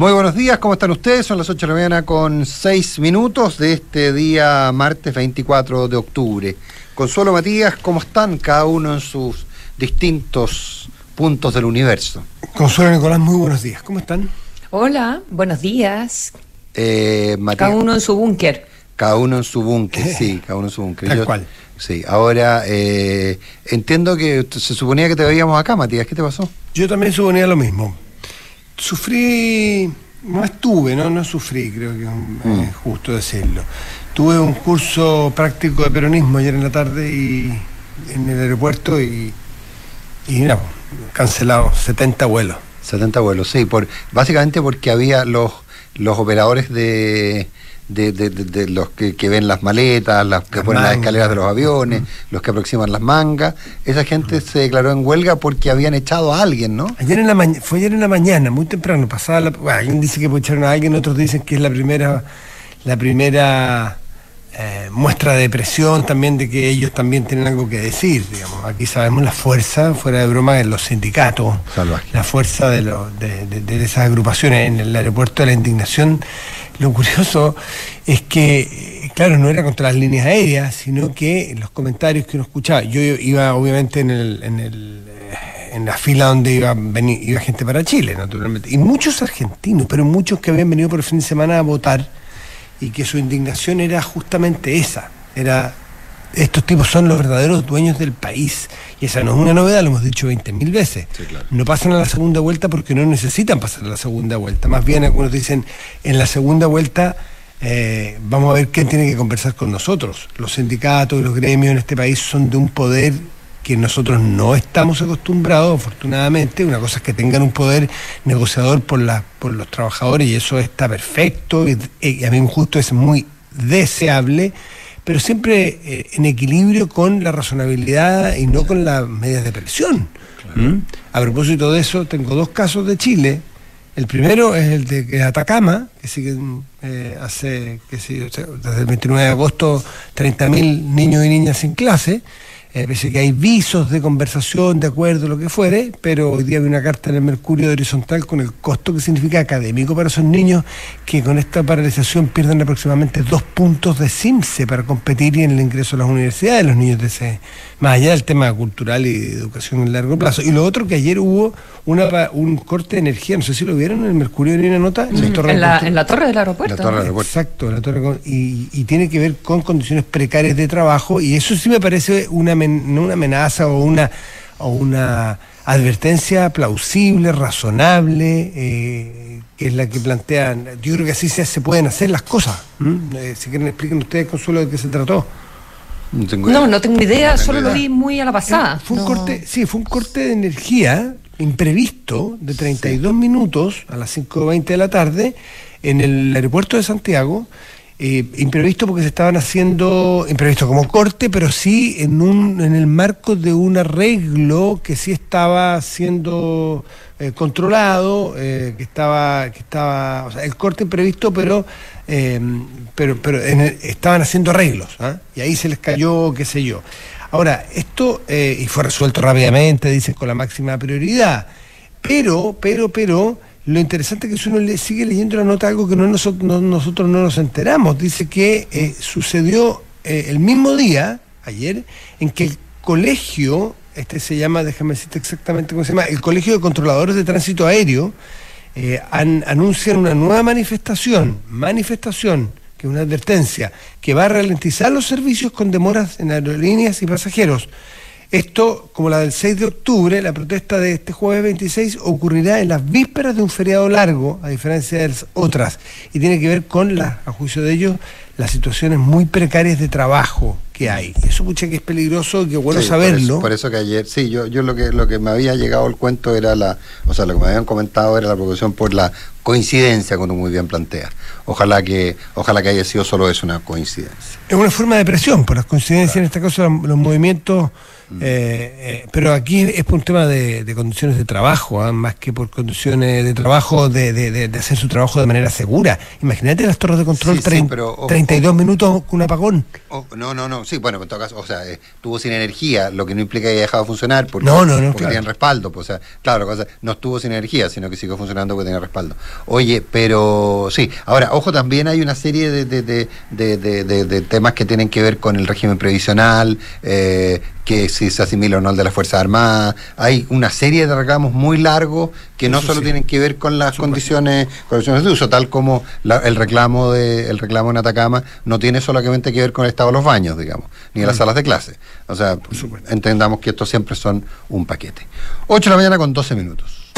Muy buenos días, ¿cómo están ustedes? Son las 8 de la mañana con 6 minutos de este día martes 24 de octubre. Consuelo Matías, ¿cómo están cada uno en sus distintos puntos del universo? Consuelo Nicolás, muy buenos días, ¿cómo están? Hola, buenos días. Eh, Matías, Cada uno en su búnker. Cada uno en su búnker, sí, cada uno en su búnker. Tal cual. Sí, ahora eh, entiendo que se suponía que te veíamos acá, Matías, ¿qué te pasó? Yo también suponía lo mismo. Sufrí, no estuve, no, no sufrí, creo que Mm. es justo decirlo. Tuve un curso práctico de peronismo ayer en la tarde y en el aeropuerto y, y no, cancelado 70 vuelos. 70 vuelos, sí, por, básicamente porque había los, los operadores de, de, de- de- de los que, que ven las maletas, las que Las ponen las escaleras de los aviones, los que aproximan las mangas. Esa gente se declaró en huelga porque habían echado a alguien, ¿no? Ayer en la maña- fue ayer en la mañana, muy temprano, pasada la, bueno, alguien dice que echaron a alguien, otros dicen que es la primera, la primera eh, muestra de presión también de que ellos también tienen algo que decir, digamos. Aquí sabemos la fuerza, fuera de broma, de los sindicatos, Salvaje. la fuerza de, los- de, de- de esas agrupaciones en el aeropuerto de la indignación. Lo curioso es que, claro, no era contra las líneas aéreas, sino que los comentarios que uno escuchaba, yo iba obviamente en el, en el eh, en la fila donde iba, veni- iba gente para Chile, naturalmente, y muchos argentinos, pero muchos que habían venido por el fin de semana a votar y que su indignación era justamente esa, era estos tipos son los verdaderos dueños del país. Y esa no es una novedad, lo hemos dicho 20.000 veces. Sí, claro. No pasan a la segunda vuelta porque no necesitan pasar a la segunda vuelta. Más bien algunos dicen, en la segunda vuelta eh, vamos a ver quién tiene que conversar con nosotros. Los sindicatos y los gremios en este país son de un poder que nosotros no estamos acostumbrados, afortunadamente. Una cosa es que tengan un poder negociador por, la, por los trabajadores y eso está perfecto y, y a mí justo es muy deseable, pero siempre eh, en equilibrio con la razonabilidad y no con las medidas de presión. ¿Mm? A propósito de eso, tengo dos casos de Chile. El primero es el de Atacama, que sigue eh, hace, que sea, desde el 29 de agosto, 30.000 niños y niñas sin clase. Eh, pese que hay visos de conversación, de acuerdo, lo que fuere, pero hoy día hay una carta en el Mercurio de Horizontal con el costo que significa académico para esos niños que con esta paralización pierden aproximadamente dos puntos de CIMSE para competir en el ingreso a las universidades, los niños de ese, más allá del tema cultural y de educación en largo plazo. Y lo otro que ayer hubo una, pa- un corte de energía, no sé si lo vieron en el Mercurio de una nota, en la torre En la, en la torre del aeropuerto. La torre del aeropuerto. Exacto, la torre con- y, y tiene que ver con condiciones precarias de trabajo y eso sí me parece una, men- no una amenaza o una, o una advertencia plausible, razonable, eh, que es la que plantean. Yo creo que así se, se pueden hacer las cosas. Eh, si quieren expliquen ustedes, Consuelo, de qué se trató. No tengo No, no tengo idea, No tengo solo lo idea. vi muy a la pasada. Fue un No. corte, sí, fue un corte de energía imprevisto de 32 minutos a las 5.20 de la tarde en el aeropuerto de Santiago. Eh, imprevisto porque se estaban haciendo, imprevisto como corte, pero sí en, un, en el marco de un arreglo que sí estaba siendo eh, controlado, eh, que estaba, que estaba, o sea, el corte imprevisto, pero, eh, pero, pero en el- estaban haciendo arreglos, ¿ah? y ahí se les cayó, qué sé yo. Ahora, esto, eh, y fue resuelto rápidamente, dicen, con la máxima prioridad, pero, pero, pero, lo interesante es que si uno le sigue leyendo la nota, algo que no nosotros no, nosotros no nos enteramos, dice que eh, sucedió eh, el mismo día, ayer, en que el colegio, este se llama, déjame decirte exactamente cómo se llama, el Colegio de Controladores de Tránsito Aéreo, eh, an- anuncian una nueva manifestación, manifestación, que es una advertencia, que va a ralentizar los servicios con demoras en aerolíneas y pasajeros. Esto, como la del 6 de octubre, la protesta de este jueves 26 ocurrirá en las vísperas de un feriado largo, a diferencia de las otras, y tiene que ver con, la, a juicio de ellos, las situaciones muy precarias de trabajo que hay. Eso, pucha, que es peligroso, que bueno Sí, por saberlo. eso- Por eso, que ayer, sí, yo, yo lo que lo que me había llegado el cuento era la, o sea, lo que me habían comentado era la preocupación por la coincidencia, como muy bien planteas. Ojalá que, ojalá que haya sido solo eso, una coincidencia. Es una forma de presión, por las coincidencias, en este caso los, los movimientos. Eh, eh, pero aquí es por un tema de, de condiciones de trabajo, ah, más que por condiciones de trabajo, de, de- de- de hacer su trabajo de manera segura. Imagínate las torres de control, Sí, sí, pero, ojo, 32 minutos con un apagón. Oh, no, no, no, sí, bueno, en todo caso, o sea, eh, estuvo sin energía, lo que no implica que haya dejado de funcionar porque, No, no, no, porque claro. tenían respaldo. Pues, o sea, claro, cosa, no estuvo sin energía, sino que siguió funcionando porque tenía respaldo. Oye, pero sí, ahora, ojo, también hay una serie de temas que tienen que ver con el régimen previsional, eh, que si se asimila o no al de las Fuerzas Armadas. Hay una serie de reclamos muy largos que no Eso solo sí. tienen que ver con las condiciones, condiciones de uso, tal como la- el reclamo de el reclamo en Atacama no tiene solamente que ver con el estado de los baños, digamos, ni de las salas de clase. O sea, entendamos que estos siempre son un paquete. 8 de la mañana con 12 minutos.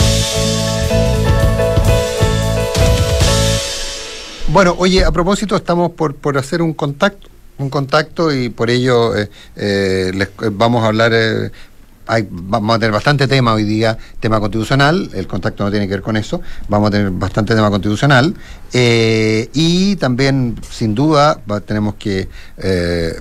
Bueno, oye, a propósito, estamos por, por hacer un contacto, un contacto y por ello eh, eh, les eh, vamos a hablar. Vamos a tener bastante tema hoy día, tema constitucional, el contacto no tiene que ver con eso, vamos a tener bastante tema constitucional eh, y también, sin duda, tenemos que eh,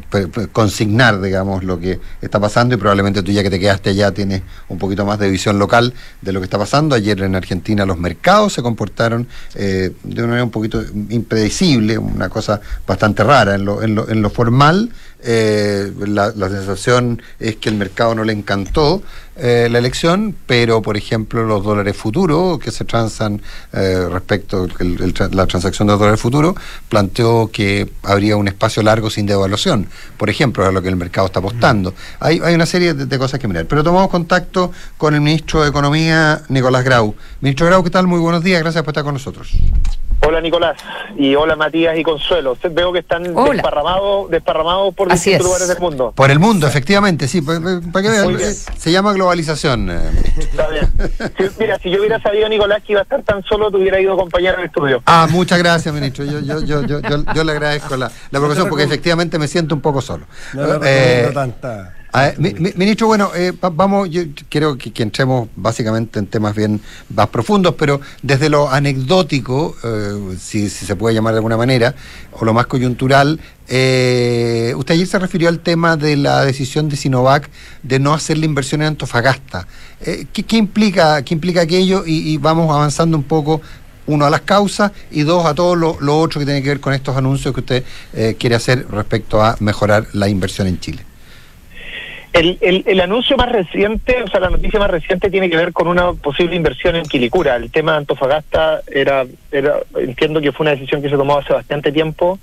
consignar, digamos, lo que está pasando y probablemente tú ya que te quedaste allá tienes un poquito más de visión local de lo que está pasando. Ayer en Argentina los mercados se comportaron eh, de una manera un poquito impredecible, una cosa bastante rara en lo, en lo, en lo formal. Eh, la, la sensación es que el mercado no le encantó eh, la elección, pero por ejemplo los dólares futuros que se transan eh, respecto a la transacción de los dólares futuros planteó que habría un espacio largo sin devaluación, por ejemplo, a lo que el mercado está apostando. Hay, hay una serie de, de cosas que mirar, pero tomamos contacto con el ministro de Economía, Nicolás Grau. Ministro Grau, ¿qué tal? Muy buenos días, gracias por estar con nosotros. Hola Nicolás y hola Matías y Consuelo. Veo que están desparramados desparramados por Así distintos es. lugares del mundo. Por el mundo, efectivamente, sí, pa- pa- para que vean, Muy bien. se llama globalización. eh. Está bien. Si- mira, si yo hubiera sabido Nicolás que iba a estar tan solo, te hubiera ido a acompañar al estudio. Ah, muchas gracias, ministro. Yo, yo, yo, yo, yo, yo le agradezco la, la provocación porque efectivamente me siento un poco solo. No le Eh, tanta. A mi- mi- ministro, bueno, eh, va- vamos, yo creo que, que entremos básicamente en temas bien más profundos, pero desde lo anecdótico, eh, si, se puede llamar de alguna manera, o lo más coyuntural, eh, usted ayer se refirió al tema de la decisión de Sinovac de no hacer la inversión en Antofagasta. Eh, ¿qué, qué implica, ¿Qué implica aquello? Y, y vamos avanzando un poco uno a las causas y dos a todo lo, lo otro que tiene que ver con estos anuncios que usted eh, quiere hacer respecto a mejorar la inversión en Chile. El, el, anuncio más reciente, o sea, la noticia más reciente tiene que ver con una posible inversión en Quilicura. El tema de Antofagasta era, era entiendo que fue una decisión que se tomó hace bastante tiempo.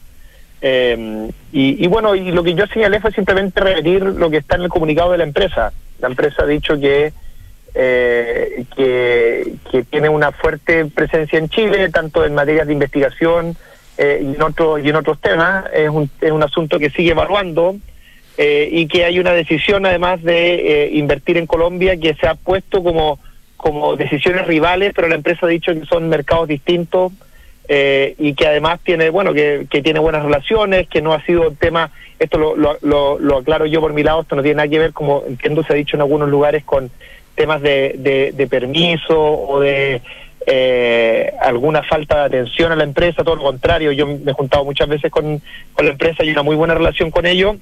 Eh, y, bueno, y lo que yo señalé fue simplemente repetir lo que está en el comunicado de la empresa. La empresa ha dicho que eh, que, que tiene una fuerte presencia en Chile, tanto en materias de investigación eh, y, en otros y en otros temas. Es un, es un asunto que sigue evaluando eh, y que hay una decisión además de eh, invertir en Colombia que se ha puesto como, como decisiones rivales, pero la empresa ha dicho que son mercados distintos eh, y que además tiene, bueno, que, que tiene buenas relaciones, que no ha sido tema, esto lo, lo, lo, lo aclaro yo por mi lado, esto no tiene nada que ver, como entiendo se ha dicho en algunos lugares, con temas de, de, de permiso o de eh, alguna falta de atención a la empresa, todo lo contrario, yo me he juntado muchas veces con, con la empresa y una muy buena relación con ellos.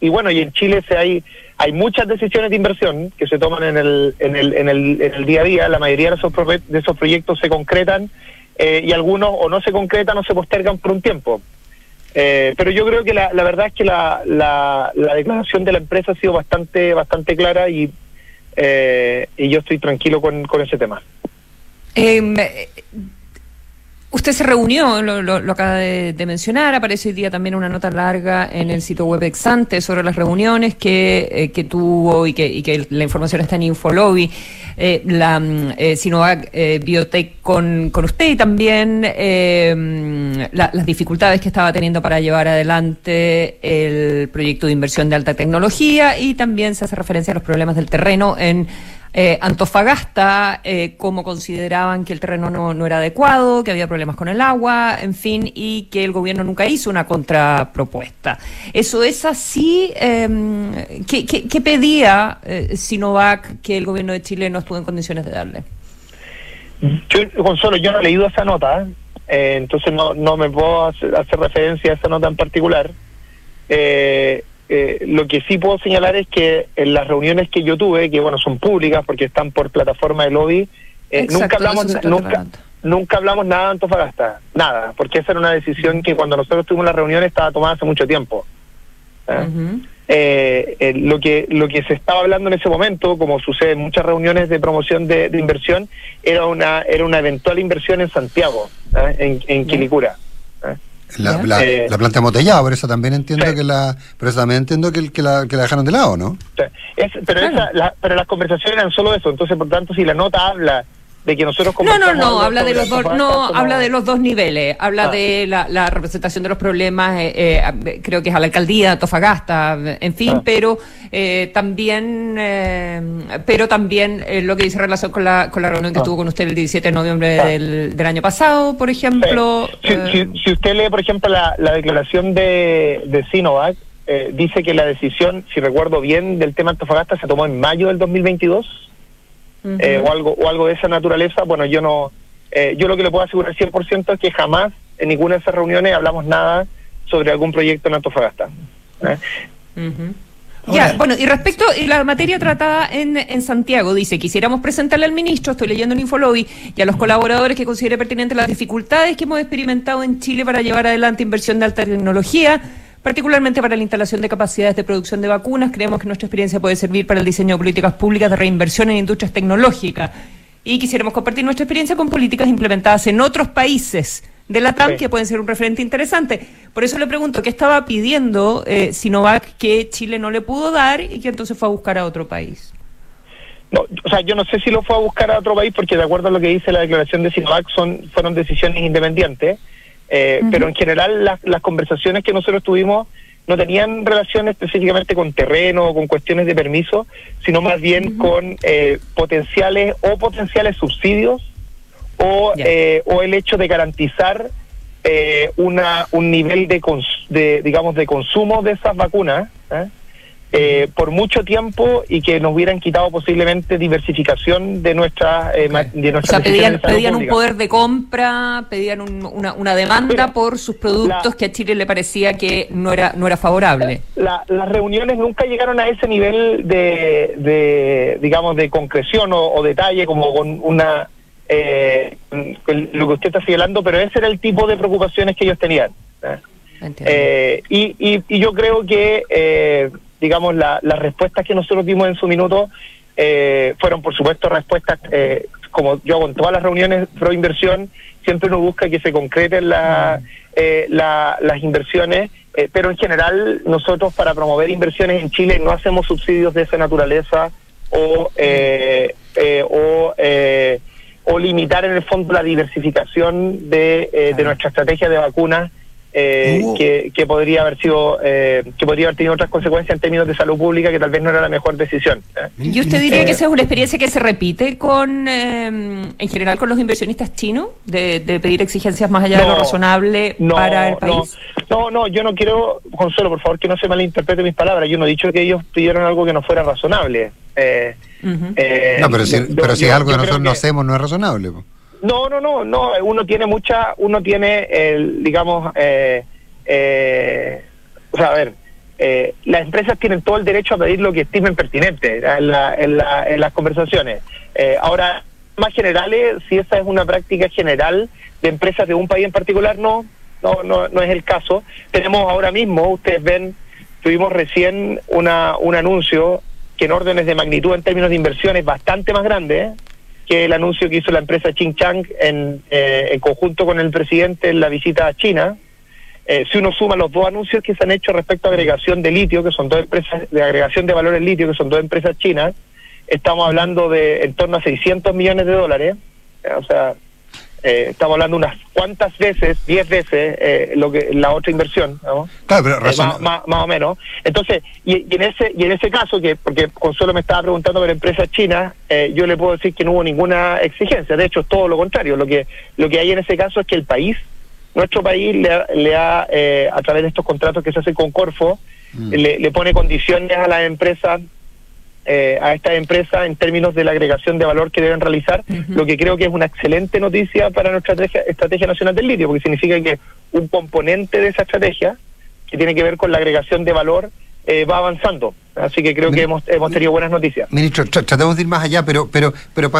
Y bueno, y en Chile se hay hay muchas decisiones de inversión que se toman en el, en el, en el, en el día a día, la mayoría de esos, de esos proyectos se concretan eh, y algunos o no se concretan o se postergan por un tiempo. Eh, pero yo creo que la, la verdad es que la, la, la declaración de la empresa ha sido bastante bastante clara y, eh, y yo estoy tranquilo con, con ese tema. Usted se reunió, lo, lo- acaba de, mencionar, aparece hoy día también una nota larga en el sitio web Exante sobre las reuniones que, eh, que tuvo y que, y que la información está en Infolobby, eh, la mm, eh, Sinovac eh, Biotech con, con usted y también mm, la- las dificultades que estaba teniendo para llevar adelante el proyecto de inversión de alta tecnología y también se hace referencia a los problemas del terreno en eh, Antofagasta, eh, cómo consideraban que el terreno no, era adecuado, que había problemas con el agua, en fin, y que el gobierno nunca hizo una contrapropuesta. ¿Eso es así? Eh, ¿qué, pedía eh, Sinovac que el gobierno de Chile no estuvo en condiciones de darle? Yo, Consuelo, yo no he leído esa nota, ¿eh? Entonces no, no me puedo hacer, hacer referencia a esa nota en particular. Eh, eh, lo que sí puedo señalar es que en las reuniones que yo tuve, que bueno son públicas porque están por plataforma de lobby, eh, Exacto, nunca hablamos nunca nunca hablamos nada de Antofagasta, nada, porque esa era una decisión que cuando nosotros tuvimos la reunión estaba tomada hace mucho tiempo. Eh, eh, lo que lo que se estaba hablando en ese momento, como sucede en muchas reuniones de promoción de, inversión, era una era una eventual inversión en Santiago, en, en Quilicura. La, la, eh, la, planta embotellada, por eso también entiendo que la, pero eso también entiendo que, que, la, que la dejaron de lado, ¿no? Es, pero, esa, la, pero las conversaciones eran solo eso, entonces por tanto si la nota habla de que nosotros No, no, no, habla de los dos, no, habla de los dos niveles, habla ah. de la, representación de los problemas, eh, eh, creo que es a la alcaldía, Tofagasta, en fin, ah. pero eh, también, pero también lo que dice relación con la, con la reunión que ah. tuvo con usted el 17 de noviembre del, año pasado, por ejemplo. Si, usted lee, por ejemplo, la, declaración de, de Sinovac, dice que la decisión, si recuerdo bien, del tema Antofagasta se tomó en mayo del 2022 eh, o algo o algo de esa naturaleza, bueno, yo no eh, yo lo que le puedo asegurar 100% es que jamás en ninguna de esas reuniones hablamos nada sobre algún proyecto en Antofagasta. ¿eh? Ya, bueno, y respecto a la materia tratada en, en Santiago, dice, quisiéramos presentarle al ministro, estoy leyendo en Infolobby, y a los colaboradores que considere pertinente las dificultades que hemos experimentado en Chile para llevar adelante inversión de alta tecnología, particularmente para la instalación de capacidades de producción de vacunas. Creemos que nuestra experiencia puede servir para el diseño de políticas públicas de reinversión en industrias tecnológicas. Y quisiéramos compartir nuestra experiencia con políticas implementadas en otros países de la TAM que pueden ser un referente interesante. Por eso le pregunto, ¿qué estaba pidiendo eh, Sinovac que Chile no le pudo dar y que entonces fue a buscar a otro país? No, o sea, yo no sé si lo fue a buscar a otro país porque de acuerdo a lo que dice la declaración de Sinovac son, fueron decisiones independientes. Eh, pero en general las conversaciones que nosotros tuvimos no tenían relación específicamente con terreno o con cuestiones de permiso, sino más bien con eh, potenciales o potenciales subsidios o, eh, o el hecho de garantizar una, un nivel de, de, digamos, de consumo de esas vacunas. Eh, por mucho tiempo y que nos hubieran quitado posiblemente diversificación de nuestra eh, de o sea, pedían, pedían un poder de compra pedían una, una, demanda por sus productos que a Chile le parecía que no era no era favorable. Las reuniones nunca llegaron a ese nivel de, de digamos de concreción o, detalle como con una eh, lo que usted está señalando pero ese era el tipo de preocupaciones que ellos tenían ¿eh? y, y, y, yo creo que digamos, las respuestas que nosotros dimos en su minuto eh, fueron, por supuesto, respuestas, eh, como yo hago en todas las reuniones pro inversión, siempre uno busca que se concreten la, eh, las inversiones, pero en general nosotros para promover inversiones en Chile no hacemos subsidios de esa naturaleza o, o, o limitar en el fondo la diversificación de, de nuestra estrategia de vacunas eh, que, podría haber sido eh, que podría haber tenido otras consecuencias en términos de salud pública que tal vez no era la mejor decisión. ¿eh? ¿Y usted diría que esa es una experiencia que se repite con en general con los inversionistas chinos de, pedir exigencias más allá de lo razonable para el país? No, no, yo no quiero, Consuelo, por favor, que no se malinterprete mis palabras. Yo no he dicho que ellos pidieron algo que no fuera razonable. no, pero si, pero si es algo que nosotros no hacemos, no es razonable. No, no, no, no. Uno tiene mucha, uno tiene, el, digamos, eh, eh, o sea, a ver, eh, las empresas tienen todo el derecho a pedir lo que estimen pertinente en, la, en, la, en las conversaciones. Eh, ahora, más generales, si esa es una práctica general de empresas de un país en particular, no, no, no, no es el caso. Tenemos ahora mismo, ustedes ven, tuvimos recién una, un anuncio que en órdenes de magnitud en términos de inversiones bastante más grande, que el anuncio que hizo la empresa Chang en, eh, en conjunto con el presidente en la visita a China. Eh, si uno suma los dos anuncios que se han hecho respecto a agregación de litio, que son dos empresas de agregación de valor en litio, que son dos empresas chinas, estamos hablando de en torno a 600 millones de dólares. O sea, eh, estamos hablando unas cuantas veces, 10 veces eh, lo que la otra inversión, Claro, pero eh, más, o menos. Entonces, y, en ese y en ese caso que porque Consuelo me estaba preguntando por empresas chinas, yo le puedo decir que no hubo ninguna exigencia. De hecho, es todo lo contrario. Lo que lo que hay en ese caso es que el país, nuestro país, le, le ha a través de estos contratos que se hacen con Corfo, mm. le, le pone condiciones a las empresas eh, a esta empresa en términos de la agregación de valor que deben realizar, lo que creo que es una excelente noticia para nuestra estrategia, nacional del litio, porque significa que un componente de esa estrategia, que tiene que ver con la agregación de valor, eh, va avanzando. Así que creo que hemos, hemos tenido buenas noticias. Ministro, tratemos de ir más allá, pero, pero, pero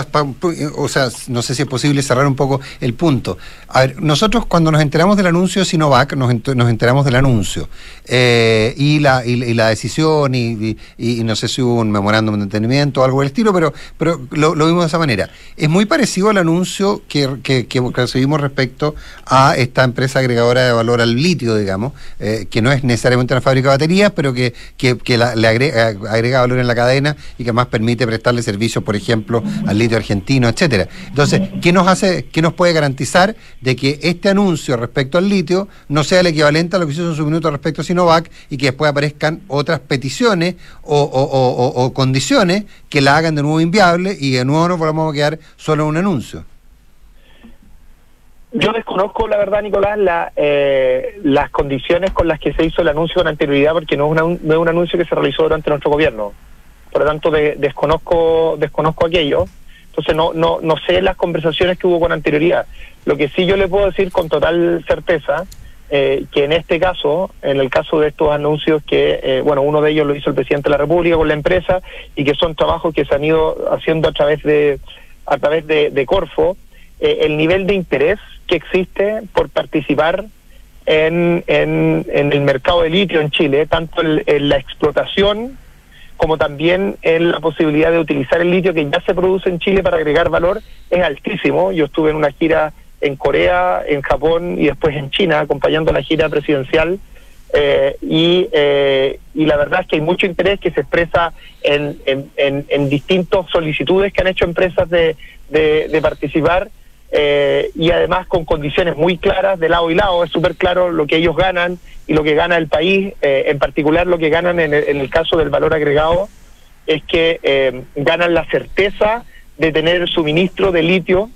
o sea, no sé si es posible cerrar un poco el punto. A ver, nosotros cuando nos enteramos del anuncio de Sinovac, nos, nos enteramos del anuncio eh, y, la, y, la decisión, y, y, no sé si hubo un memorándum de entendimiento o algo del estilo, pero, pero lo, vimos de esa manera. Es muy parecido al anuncio que, que, que recibimos respecto a esta empresa agregadora de valor al litio, digamos, eh, que no es necesariamente una fábrica de baterías, pero que, que, le agrega, valor en la cadena y que además permite prestarle servicios, por ejemplo, al litio argentino, etcétera. Entonces, ¿qué nos hace, qué nos puede garantizar de que este anuncio respecto al litio no sea el equivalente a lo que hizo en su minuto respecto a Sinovac y que después aparezcan otras peticiones o, o condiciones que la hagan de nuevo inviable y de nuevo nos volvamos a quedar solo en un anuncio? Yo desconozco, la verdad, Nicolás, la, eh, las condiciones con las que se hizo el anuncio con anterioridad, porque no es, no es un anuncio que se realizó durante nuestro gobierno. Por lo tanto, desconozco, desconozco aquello. Entonces, no, no, no sé las conversaciones que hubo con anterioridad. Lo que sí yo le puedo decir con total certeza, eh, que en este caso, en el caso de estos anuncios que, eh, bueno, uno de ellos lo hizo el presidente de la República con la empresa y que son trabajos que se han ido haciendo a través de, a través de Corfo, eh, el nivel de interés que existe por participar en, en, el mercado de litio en Chile, tanto en, la explotación como también en la posibilidad de utilizar el litio que ya se produce en Chile para agregar valor, es altísimo. Yo estuve en una gira en Corea, en Japón y después en China, acompañando la gira presidencial. Eh, y, eh, y la verdad es que hay mucho interés que se expresa en, en, en, distintas solicitudes que han hecho empresas de, de participar eh, y además con condiciones muy claras de lado y lado. Es súper claro lo que ellos ganan y lo que gana el país, eh, en particular lo que ganan en el, caso del valor agregado, es que eh, ganan la certeza de tener suministro de litio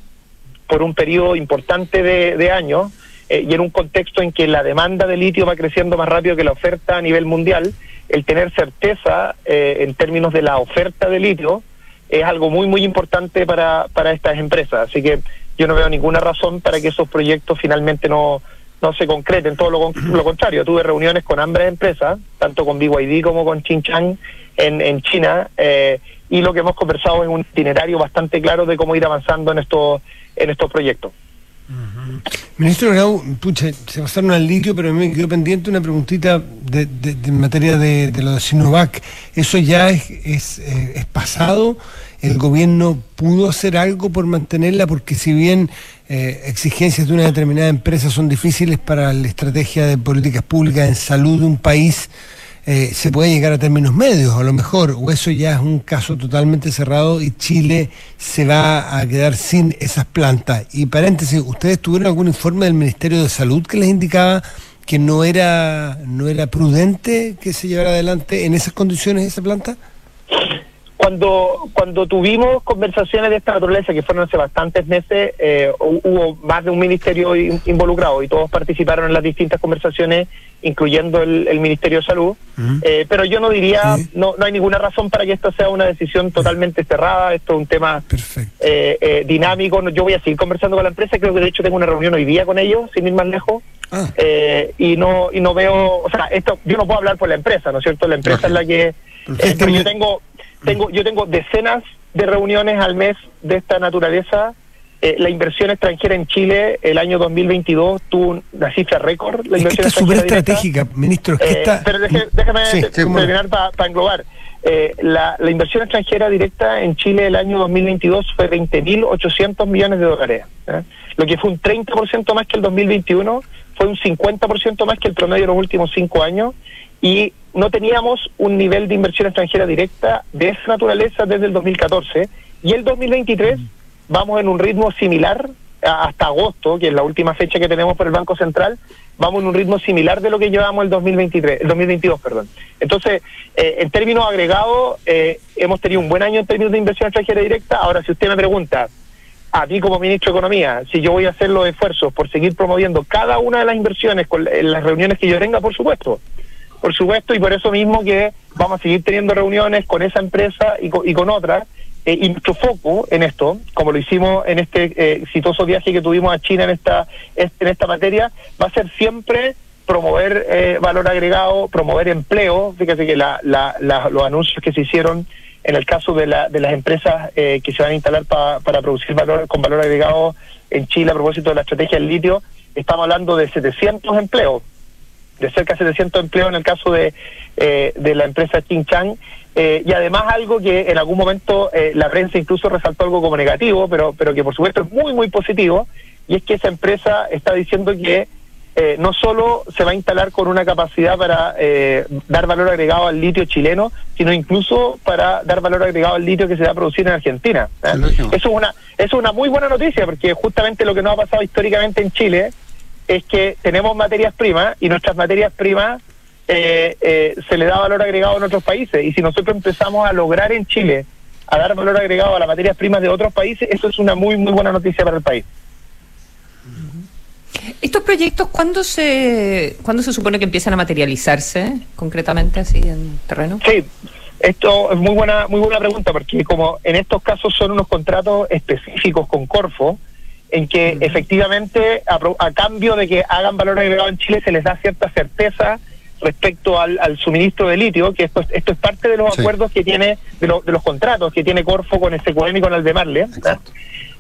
por un periodo importante de, de años y en un contexto en que la demanda de litio va creciendo más rápido que la oferta a nivel mundial, el tener certeza en términos de la oferta de litio es algo muy, muy importante para, para estas empresas. Así que yo no veo ninguna razón para que esos proyectos finalmente no, no se concreten, todo lo, lo contrario. Tuve reuniones con ambas empresas, tanto con BYD como con Xinjiang en, en China, eh, y lo que hemos conversado es un itinerario bastante claro de cómo ir avanzando en estos, en estos proyectos. Ministro Grau, pucha, se pasaron al litio, pero a mí me quedó pendiente una preguntita de, de, materia de, lo de Sinovac. ¿Eso ya es, es, eh, es pasado? El gobierno pudo hacer algo por mantenerla, porque si bien eh, exigencias de una determinada empresa son difíciles para la estrategia de políticas públicas en salud de un país, eh, se puede llegar a términos medios, a lo mejor, o eso ya es un caso totalmente cerrado y Chile se va a quedar sin esas plantas. Y paréntesis, ¿ustedes tuvieron algún informe del Ministerio de Salud que les indicaba que no era, no era prudente que se llevara adelante en esas condiciones esa planta? Cuando, cuando tuvimos conversaciones de esta naturaleza, que fueron hace bastantes meses, eh, hubo más de un ministerio involucrado y todos participaron en las distintas conversaciones, incluyendo el, Ministerio de Salud. Eh, pero yo no diría, no, no hay ninguna razón para que esto sea una decisión totalmente cerrada. Esto es un tema eh, dinámico. Yo voy a seguir conversando con la empresa. Creo que de hecho tengo una reunión hoy día con ellos, sin ir más lejos. Ah. y no y no veo, o sea, esto yo no puedo hablar por la empresa, ¿no es cierto? La empresa es la que. pero yo tengo tengo, yo tengo decenas de reuniones al mes de esta naturaleza. Eh, la inversión extranjera en Chile el año 2022 tuvo una cifra récord. La inversión es súper estratégica, ministro. Eh, pero déjame terminar para englobar. Eh, la, la, inversión extranjera directa en Chile el año 2022 fue 20.800 millones de dólares, lo que fue un 30% más que el 2021, fue un 50% más que el promedio de los últimos cinco años y no teníamos un nivel de inversión extranjera directa de esa naturaleza desde el 2014 y el 2023 vamos en un ritmo similar hasta agosto, que es la última fecha que tenemos por el Banco Central, vamos en un ritmo similar de lo que llevamos el 2023, el 2022, perdón. Entonces, eh, en términos agregados, eh, hemos tenido un buen año en términos de inversión extranjera directa. Ahora, si usted me pregunta, a mí como ministro de Economía, si yo voy a hacer los esfuerzos por seguir promoviendo cada una de las inversiones con, en las reuniones que yo tenga, por supuesto por supuesto, y por eso mismo que vamos a seguir teniendo reuniones con esa empresa y con, y con otras. Eh, y nuestro foco en esto, como lo hicimos en este eh, exitoso viaje que tuvimos a China en esta, en esta materia, va a ser siempre promover eh, valor agregado, promover empleo. Fíjate que la, la, los anuncios que se hicieron en el caso de, la, de las empresas eh, que se van a instalar para producir valor con valor agregado en Chile a propósito de la estrategia del litio, estamos hablando de 700 empleos, de cerca de 700 empleos en el caso de, eh, de la empresa Chinchang. Eh, y además algo que en algún momento eh, la prensa incluso resaltó algo como negativo, pero, pero que por supuesto es muy, muy positivo, y es que esa empresa está diciendo que eh, no solo se va a instalar con una capacidad para eh, dar valor agregado al litio chileno, sino incluso para dar valor agregado al litio que se va a producir en Argentina. Eso es una eso es una muy buena noticia porque justamente lo que nos ha pasado históricamente en Chile es que tenemos materias primas y nuestras materias primas se le da valor agregado en otros países y si nosotros empezamos a lograr en Chile a dar valor agregado a las materias primas de otros países, eso es una muy muy buena noticia para el país. ¿Estos proyectos cuándo se, cuándo se supone que empiezan a materializarse concretamente así en terreno? Sí, esto es muy buena, muy buena pregunta porque como en estos casos son unos contratos específicos con Corfo, en que efectivamente a, cambio de que hagan valor agregado en Chile se les da cierta certeza respecto al, suministro de litio, que esto, esto es parte de los acuerdos que tiene, de, de, los contratos que tiene Corfo con SQM y con Aldemarle. Exacto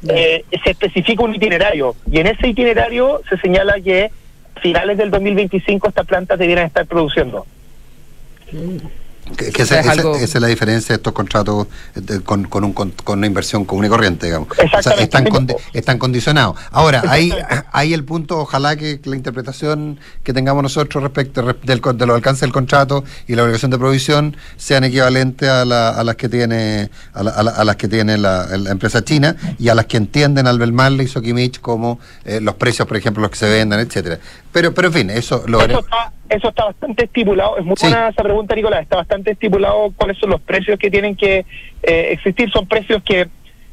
eh, se especifica un itinerario y en ese itinerario se señala que a finales del 2025 estas plantas debieran estar produciendo. Mm. Que, esa, es la diferencia de estos contratos con, con, un, con, una inversión común y corriente, digamos. están, están condicionados. Ahora, hay, hay el punto, ojalá que la interpretación que tengamos nosotros respecto del, de los alcances del contrato y la obligación de provisión sean equivalentes a, a las que tiene a, a, las que tiene la, empresa china y a las que entienden Albert y Sokimich como eh, los precios, por ejemplo, los que se vendan, etcétera. Pero, pero en fin, eso lo está, eso está bastante estipulado. Es muy buena esa pregunta, Nicolás. Está bastante estipulado cuáles son los precios que tienen que eh, existir. Son precios que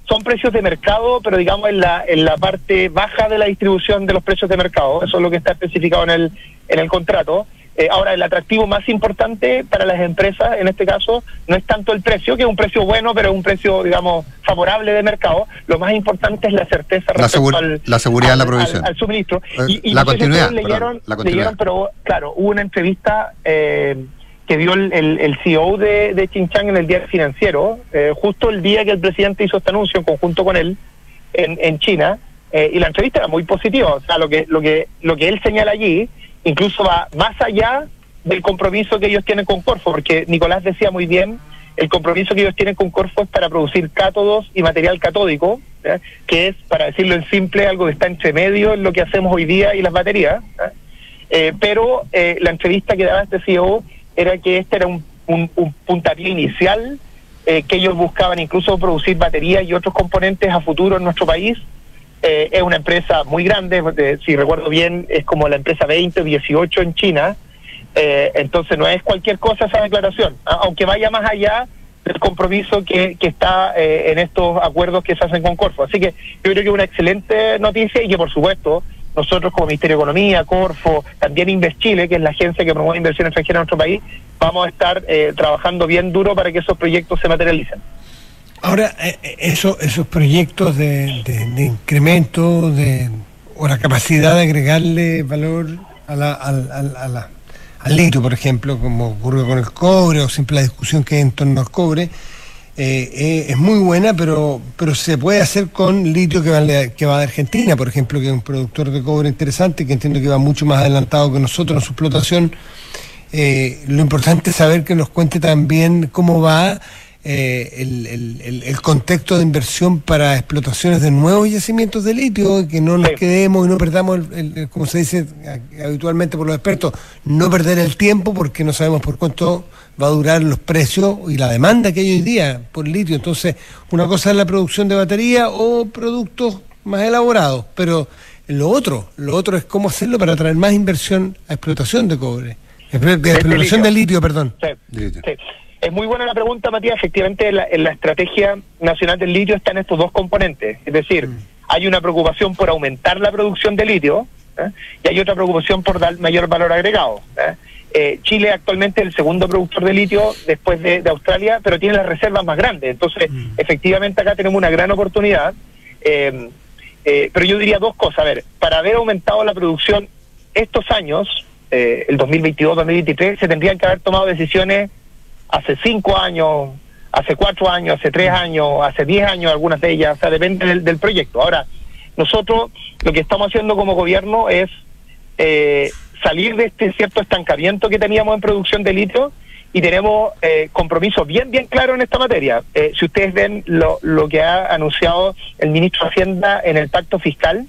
son precios de mercado, pero digamos en la en la parte baja de la distribución de los precios de mercado. Eso es lo que está especificado en el en el contrato. Eh, ahora, el atractivo más importante para las empresas, en este caso, no es tanto el precio, que es un precio bueno, pero es un precio, digamos, favorable de mercado. Lo más importante es la certeza respecto al, la seguridad de la provisión. Al, suministro. Eh, y, la, continuidad, leyeron, pero claro, hubo una entrevista eh, que dio el, el, CEO de, de Chinchang en el diario financiero, justo el día que el presidente hizo este anuncio en conjunto con él en, en China, y la entrevista era muy positiva. O sea, lo que, lo que, lo que él señala allí incluso va más allá del compromiso que ellos tienen con Corfo, porque Nicolás decía muy bien, el compromiso que ellos tienen con Corfo es para producir cátodos y material catódico, que es, para decirlo en simple, algo que está entre medio en lo que hacemos hoy día y las baterías. Eh, pero eh, la entrevista que daba este CEO era que este era un, un, puntapié inicial, eh, que ellos buscaban incluso producir baterías y otros componentes a futuro en nuestro país, eh, es una empresa muy grande, si recuerdo bien, es como la empresa 20 o 18 en China. Eh, entonces no es cualquier cosa esa declaración, aunque vaya más allá del compromiso que, que está eh, en estos acuerdos que se hacen con Corfo. Así que yo creo que es una excelente noticia y que por supuesto nosotros como Ministerio de Economía, Corfo, también Invest Chile, que es la agencia que promueve inversión extranjera en nuestro país, vamos a estar trabajando bien duro para que esos proyectos se materialicen. Ahora, eh, eh, eso, esos proyectos de, incremento de, o la capacidad de agregarle valor a la, al, al litio, por ejemplo, como ocurre con el cobre o siempre la discusión que hay en torno al cobre, eh, es muy buena, pero, pero se puede hacer con litio que va, que va de Argentina, por ejemplo, que es un productor de cobre interesante, que entiendo que va mucho más adelantado que nosotros en su explotación. lo importante es saber que nos cuente también cómo va eh, el, contexto de inversión para explotaciones de nuevos yacimientos de litio, que no nos quedemos y no perdamos, el, como se dice habitualmente por los expertos, no perder el tiempo porque no sabemos por cuánto va a durar los precios y la demanda que hay hoy día por litio. Entonces, una cosa es la producción de batería o productos más elaborados, pero lo otro, lo otro es cómo hacerlo para traer más inversión a explotación de cobre, explotación de litio, perdón. Sí, es muy buena la pregunta, Matías. Efectivamente, en la, estrategia nacional del litio están estos dos componentes. Es decir, mm. hay una preocupación por aumentar la producción de litio ¿eh? y hay otra preocupación por dar mayor valor agregado. ¿eh? Eh, Chile actualmente es el segundo productor de litio después de, Australia, pero tiene las reservas más grandes. Entonces, mm. efectivamente, acá tenemos una gran oportunidad. pero yo diría dos cosas. A ver, para haber aumentado la producción estos años, eh, el 2022-2023, se tendrían que haber tomado decisiones hace cinco años, hace cuatro años, hace tres años, hace diez años, algunas de ellas, o sea, depende del, del proyecto. Ahora, nosotros lo que estamos haciendo como gobierno es eh, salir de este cierto estancamiento que teníamos en producción de litio y tenemos eh, compromisos bien, bien claros en esta materia. Eh, si ustedes ven lo, lo que ha anunciado el ministro de Hacienda en el pacto fiscal,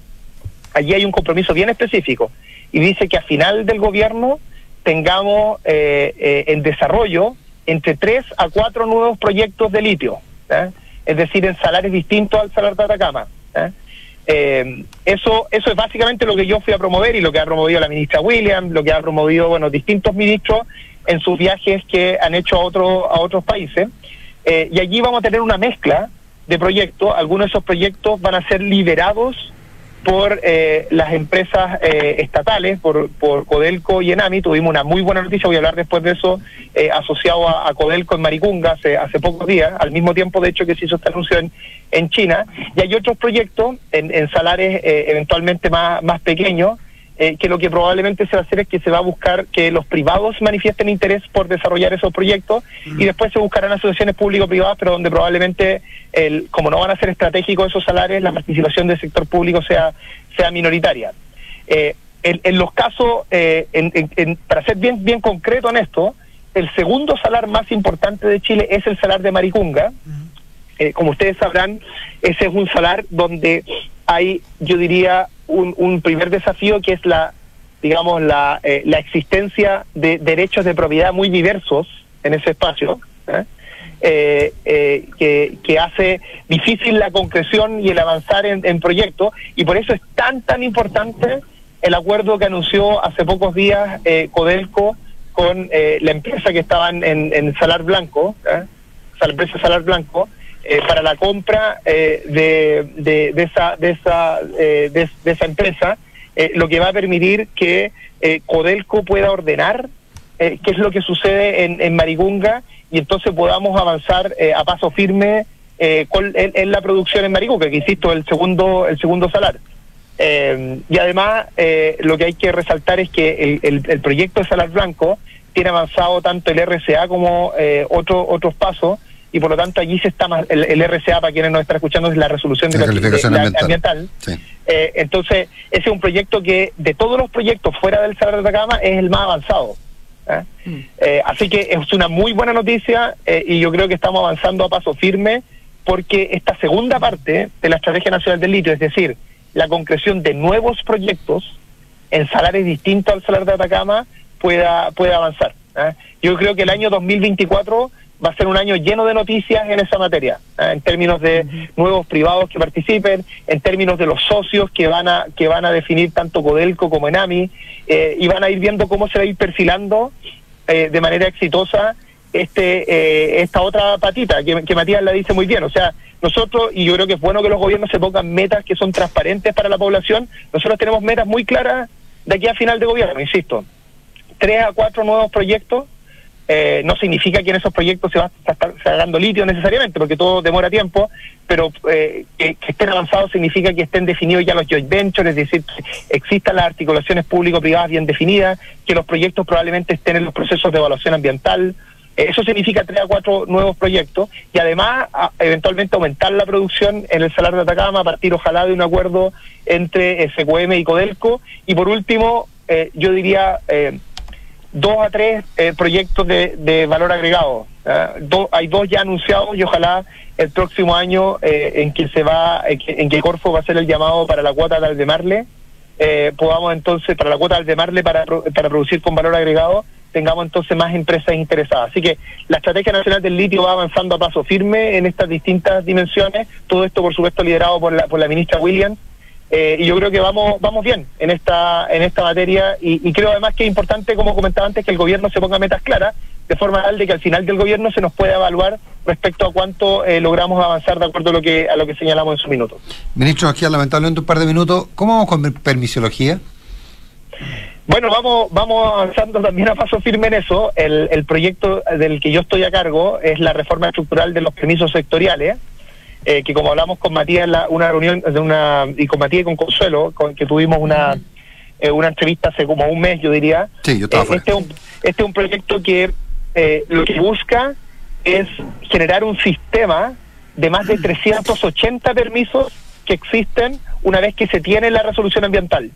allí hay un compromiso bien específico y dice que a final del gobierno tengamos eh, eh, en desarrollo entre tres a cuatro nuevos proyectos de litio, ¿eh? es decir, en salares distintos al salar de Atacama. ¿eh? Eh, eso, eso es básicamente lo que yo fui a promover y lo que ha promovido la ministra Williams, lo que ha promovido bueno distintos ministros en sus viajes que han hecho a, otro, a otros países. Eh, y allí vamos a tener una mezcla de proyectos. Algunos de esos proyectos van a ser liderados por eh, las empresas eh, estatales, por, por Codelco y Enami. Tuvimos una muy buena noticia, voy a hablar después de eso, eh, asociado a, Codelco en Maricunga hace, hace pocos días, al mismo tiempo de hecho que se hizo este anuncio en, en China. Y hay otros proyectos en, en salares eventualmente más, más pequeños, eh, que lo que probablemente se va a hacer es que se va a buscar que los privados manifiesten interés por desarrollar esos proyectos y después se buscarán asociaciones público-privadas, pero donde probablemente, el, como no van a ser estratégicos esos salarios, la participación del sector público sea, sea minoritaria. Eh, en, en, los casos, eh, en, en, para ser bien, bien concreto en esto, el segundo salar más importante de Chile es el salar de Maricunga. Eh, como ustedes sabrán, ese es un salar donde hay, yo diría, un, un primer desafío que es la, digamos, la, eh, la existencia de derechos de propiedad muy diversos en ese espacio. ¿eh? Eh, eh, que, que, hace difícil la concreción y el avanzar en, en, proyectos y por eso es tan tan importante el acuerdo que anunció hace pocos días Codelco con la empresa que estaban en, en Salar Blanco, la empresa Salar Blanco, eh, para la compra eh, de, de, esa de esa eh, de, esa empresa lo que va a permitir que Codelco pueda ordenar qué es lo que sucede en, en, Marigunga y entonces podamos avanzar a paso firme con, en, la producción en Marigunga que insisto el segundo el segundo salar. Y además lo que hay que resaltar es que el, el, el, proyecto de Salar Blanco tiene avanzado tanto el RCA como otro, otros pasos y por lo tanto allí se está más, el, el, RCA para quienes nos están escuchando es la resolución de la, calificación de, ambiental, ambiental. Sí. Eh, entonces ese es un proyecto que de todos los proyectos fuera del Salar de Atacama es el más avanzado ¿eh? Mm. Eh, así que es una muy buena noticia eh, y yo creo que estamos avanzando a paso firme porque esta segunda parte de la estrategia nacional del litio es decir la concreción de nuevos proyectos en salares distintos al Salar de Atacama pueda pueda avanzar yo creo que el año 2024 va a ser un año lleno de noticias en esa materia, ¿eh? en términos de nuevos privados que participen, en términos de los socios que van a que van a definir tanto Codelco como Enami, eh, y van a ir viendo cómo se va a ir perfilando eh, de manera exitosa este eh, esta otra patita que, que Matías la dice muy bien, o sea, nosotros, y yo creo que es bueno que los gobiernos se pongan metas que son transparentes para la población, nosotros tenemos metas muy claras de aquí a final de gobierno, insisto, tres a cuatro nuevos proyectos eh, no significa que en esos proyectos se va a estar sacando litio necesariamente, porque todo demora tiempo, pero eh, que, estén avanzados significa que estén definidos ya los joint ventures, es decir, que existan las articulaciones público-privadas bien definidas, que los proyectos probablemente estén en los procesos de evaluación ambiental. Eh, eso significa tres a cuatro nuevos proyectos y además eventualmente aumentar la producción en el Salar de Atacama a partir ojalá de un acuerdo entre SQM y Codelco. Y por último, yo diría dos a tres eh, proyectos de, de, valor agregado. ¿eh? Do, hay dos ya anunciados y ojalá el próximo año eh, en que se va, en que, en que, Corfo va a hacer el llamado para la cuota de Aldemarle, eh, podamos entonces, para la cuota de Aldemarle para, para producir con valor agregado, tengamos entonces más empresas interesadas. Así que la Estrategia Nacional del Litio va avanzando a paso firme en estas distintas dimensiones, todo esto por supuesto liderado por la, por la ministra Williams, eh, y yo creo que vamos vamos bien en esta en esta materia y, y, creo además que es importante, como comentaba antes, que el gobierno se ponga metas claras, de forma tal de que al final del gobierno se nos pueda evaluar respecto a cuánto eh, logramos avanzar de acuerdo a lo que a lo que señalamos en su minuto. Ministro, aquí lamentablemente un par de minutos. ¿Cómo vamos con permisología? Bueno, vamos vamos avanzando también a paso firme en eso. El, el proyecto del que yo estoy a cargo es la reforma estructural de los permisos sectoriales eh, que como hablamos con Matías en la, una reunión de una y con Matías y con Consuelo, con, que tuvimos una eh, una entrevista hace como un mes, yo diría. Sí, yo Eh, este, es un, este es un proyecto que eh, lo que busca es generar un sistema de más de 380 permisos que existen una vez que se tiene la resolución ambiental.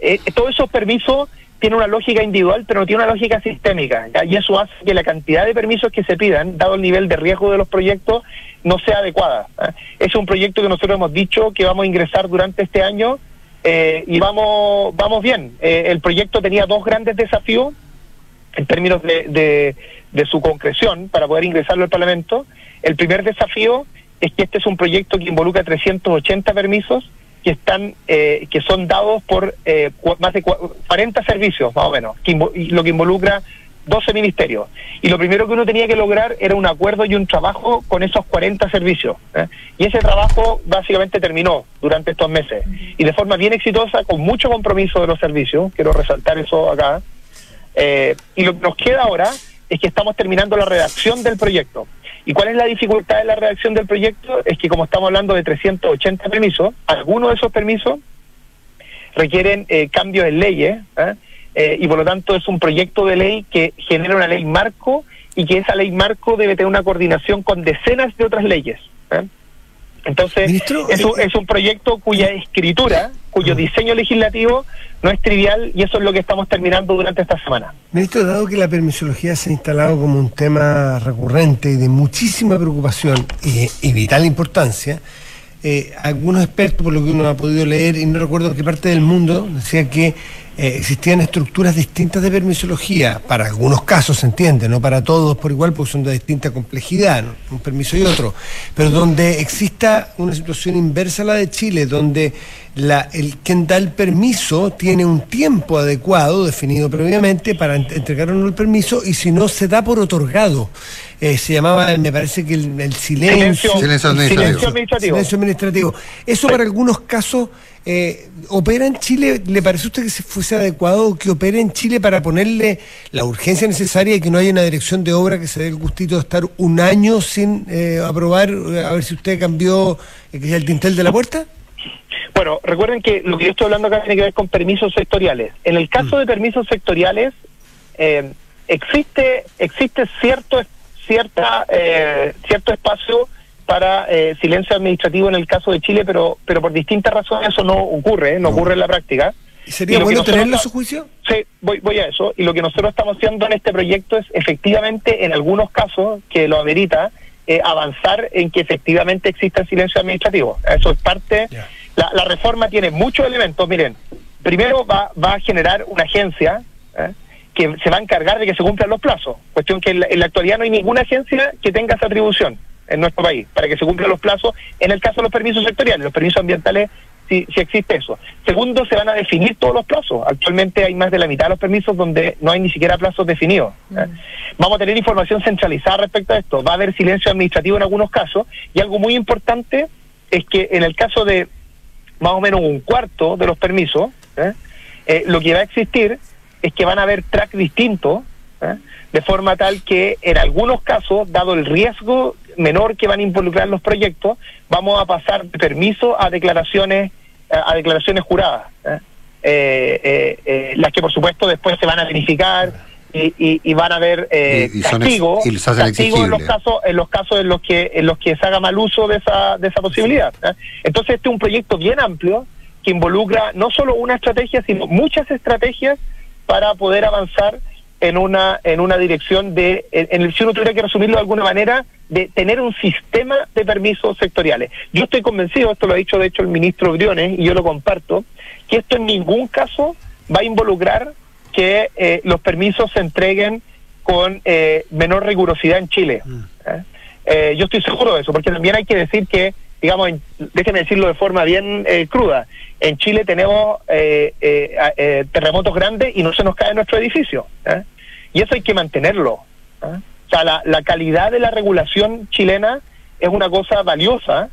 Eh, todos esos permisos tienen una lógica individual, pero no tiene una lógica sistémica. ¿ya? Y eso hace que la cantidad de permisos que se pidan, dado el nivel de riesgo de los proyectos, no sea adecuada. ¿ya? Es un proyecto que nosotros hemos dicho que vamos a ingresar durante este año eh, y vamos, vamos bien. Eh, el proyecto tenía dos grandes desafíos en términos de, de, de su concreción para poder ingresarlo al Parlamento. El primer desafío es que este es un proyecto que involucra 380 permisos que están eh, que son dados por eh, más de cua- 40 servicios más o menos, que lo que involucra 12 ministerios. Y lo primero que uno tenía que lograr era un acuerdo y un trabajo con esos 40 servicios. ¿eh? Y ese trabajo básicamente terminó durante estos meses. Y de forma bien exitosa, con mucho compromiso de los servicios, quiero resaltar eso acá, eh, y lo que nos queda ahora es que estamos terminando la redacción del proyecto. ¿Y cuál es la dificultad de la redacción del proyecto? Es que como estamos hablando de 380 permisos, algunos de esos permisos requieren eh, cambios en leyes. Eh, y por lo tanto es un proyecto de ley que genera una ley marco y que esa ley marco debe tener una coordinación con decenas de otras leyes. ¿eh? Entonces, Ministro, es, un, eh, es un proyecto cuya escritura, cuyo diseño legislativo no es trivial y eso es lo que estamos terminando durante esta semana. Ministro, dado que la permisología se ha instalado como un tema recurrente y de muchísima preocupación y, y vital importancia, eh, algunos expertos, por lo que uno ha podido leer, y no recuerdo qué parte del mundo, decían que eh, existían estructuras distintas de permisología, para algunos casos se entiende, no para todos por igual, porque son de distinta complejidad, un permiso y otro, pero donde exista una situación inversa a la de Chile, donde el quien da el permiso tiene un tiempo adecuado, definido previamente, para ent- entregar o no el permiso, y si no, se da por otorgado. Eh, se llamaba, me parece que el, el silencio. Silencio administrativo. Silencio administrativo. Silencio administrativo. Eso para algunos casos eh, opera en Chile. ¿Le parece a usted que se fuese adecuado que opere en Chile para ponerle la urgencia necesaria y que no haya una dirección de obra que se dé el gustito de estar un año sin eh, aprobar? eh, A ver si usted cambió eh, el tintel de la puerta. Bueno, recuerden que lo que yo estoy hablando acá tiene que ver con permisos sectoriales. En el caso de permisos sectoriales, eh, existe existe cierto cierta eh, cierto espacio para eh, silencio administrativo en el caso de Chile, pero pero por distintas razones eso no ocurre, no, No. ocurre en la práctica. ¿Y ¿Sería bueno tenerlo a su juicio? Sí, voy, voy a eso. Y lo que nosotros estamos haciendo en este proyecto es efectivamente, en algunos casos que lo amerita, eh, avanzar en que efectivamente exista el silencio administrativo. Eso es parte. La, la reforma tiene muchos elementos. Miren, primero va, va a generar una agencia ¿eh? Que se va a encargar de que se cumplan los plazos. Cuestión que en la, en la actualidad no hay ninguna agencia que tenga esa atribución en nuestro país para que se cumplan los plazos. En el caso de los permisos sectoriales, los permisos ambientales si, si existe eso. Segundo, se van a definir todos los plazos. Actualmente hay más de la mitad de los permisos donde no hay ni siquiera plazos definidos. ¿eh? Vamos a tener información centralizada respecto a esto. Va a haber silencio administrativo en algunos casos. Y algo muy importante es que en el caso de más o menos un cuarto de los permisos, ¿eh? Eh, lo que va a existir es que van a haber track distintos, ¿eh? de forma tal que en algunos casos, dado el riesgo menor que van a involucrar los proyectos, vamos a pasar de permiso a declaraciones a declaraciones juradas, ¿eh? Eh, eh, eh, las que por supuesto después se van a verificar y, y- y van a haber eh, Y- ex- castigo, castigo en los casos en los casos en los que en los que se haga mal uso de esa de esa posibilidad. ¿eh? Entonces este es un proyecto bien amplio que involucra no solo una estrategia sino muchas estrategias para poder avanzar en una en una dirección de en, el si uno tuviera que resumirlo de alguna manera de tener un sistema de permisos sectoriales. Yo estoy convencido, esto lo ha dicho de hecho el ministro Briones y yo lo comparto, que esto en ningún caso va a involucrar que eh, los permisos se entreguen con eh, menor rigurosidad en Chile. ¿eh? Eh, yo estoy seguro de eso, porque también hay que decir que, digamos, en- déjenme decirlo de forma bien eh, cruda, en Chile tenemos eh, eh, eh, terremotos grandes y no se nos cae nuestro edificio. ¿eh? Y eso hay que mantenerlo. O sea, la, la calidad de la regulación chilena es una cosa valiosa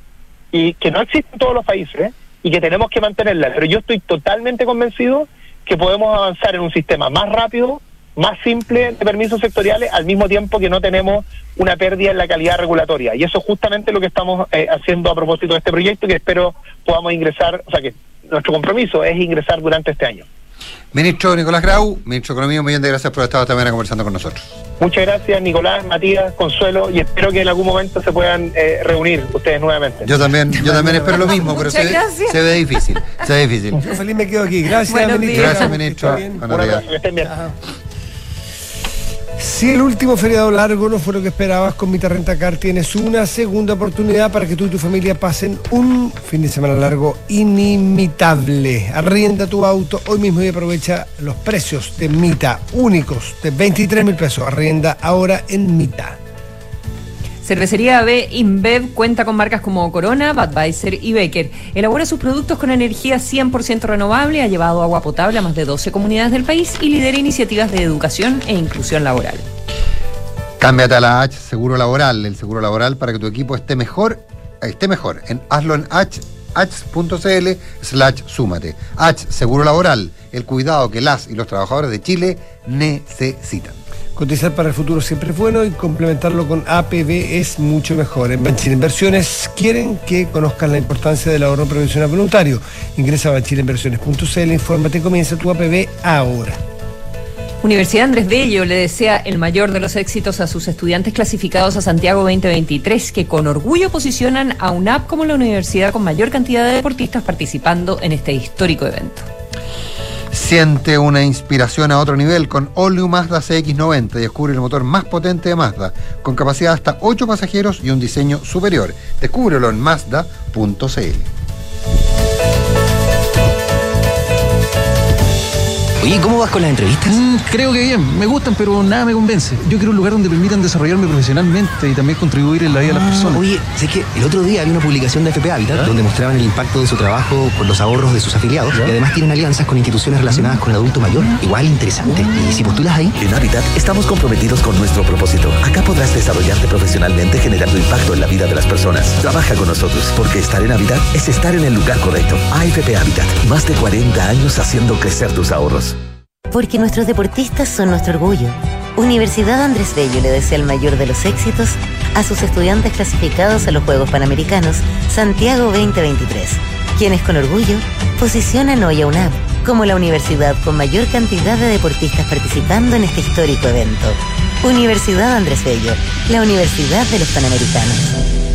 y que no existe en todos los países y que tenemos que mantenerla. Pero yo estoy totalmente convencido que podemos avanzar en un sistema más rápido, más simple de permisos sectoriales, al mismo tiempo que no tenemos una pérdida en la calidad regulatoria. Y eso es justamente lo que estamos eh, haciendo a propósito de este proyecto, que espero podamos ingresar, o sea, que nuestro compromiso es ingresar durante este año. Ministro Nicolás Grau, ministro de Economía, un millón de gracias por estar esta mañana conversando con nosotros. Muchas gracias, Nicolás, Matías, Consuelo, y espero que en algún momento se puedan eh, reunir ustedes nuevamente. Yo también, yo también espero lo mismo, pero se, gracias. se ve difícil, se ve difícil. Yo feliz me quedo aquí. Gracias, Buenos ministro. días. Gracias, ministro. Buenos días. que estén bien. Si el último feriado largo no fue lo que esperabas, con Mita Rentacar tienes una segunda oportunidad para que tú y tu familia pasen un fin de semana largo inimitable. Arrienda tu auto hoy mismo y aprovecha los precios de Mita únicos de 23 mil pesos. Arrienda ahora en Mita. Cervecería AB InBev cuenta con marcas como Corona, Budweiser y Becker. Elabora sus productos con energía 100% renovable, ha llevado agua potable a más de 12 comunidades del país y lidera iniciativas de educación e inclusión laboral. Cámbiate a la H Seguro Laboral, el seguro laboral para que tu equipo esté mejor, esté mejor. En hazlo en H, h.cl slash súmate. H Seguro Laboral, el cuidado que las y los trabajadores de Chile necesitan. Cotizar para el futuro siempre es bueno y complementarlo con APB es mucho mejor. En Banchile Inversiones quieren que conozcan la importancia del ahorro previsional voluntario. Ingresa a banchileinversiones.cl, infórmate y comienza tu APB ahora. Universidad Andrés Bello le desea el mayor de los éxitos a sus estudiantes clasificados a Santiago 2023, que con orgullo posicionan a UNAP como la universidad con mayor cantidad de deportistas participando en este histórico evento. Siente una inspiración a otro nivel con All Mazda CX90 y descubre el motor más potente de Mazda, con capacidad hasta 8 pasajeros y un diseño superior. Descúbrelo en Mazda.cl. Oye, ¿cómo vas con las entrevistas? Mm, creo que bien, me gustan, pero nada me convence. Yo quiero un lugar donde permitan desarrollarme profesionalmente y también contribuir en la vida de las personas. Oye, sé que el otro día había una publicación de FP Habitat donde mostraban el impacto de su trabajo con los ahorros de sus afiliados y además tienen alianzas con instituciones relacionadas con el adulto mayor. Igual interesante. Y si postulas ahí, En Habitat estamos comprometidos con nuestro propósito. Acá podrás desarrollarte profesionalmente generando impacto en la vida de las personas. Trabaja con nosotros, porque estar en Habitat es estar en el lugar correcto. AFP Habitat, más de 40 años haciendo crecer tus ahorros. Porque nuestros deportistas son nuestro orgullo. Universidad Andrés Bello le desea el mayor de los éxitos a sus estudiantes clasificados a los Juegos Panamericanos Santiago 2023, quienes con orgullo posicionan hoy a UNAP como la universidad con mayor cantidad de deportistas participando en este histórico evento. Universidad Andrés Bello, la Universidad de los Panamericanos.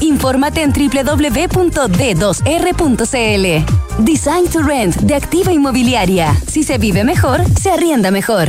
Infórmate en www.d2r.cl. Design to Rent de Activa Inmobiliaria. Si se vive mejor, se arrienda mejor.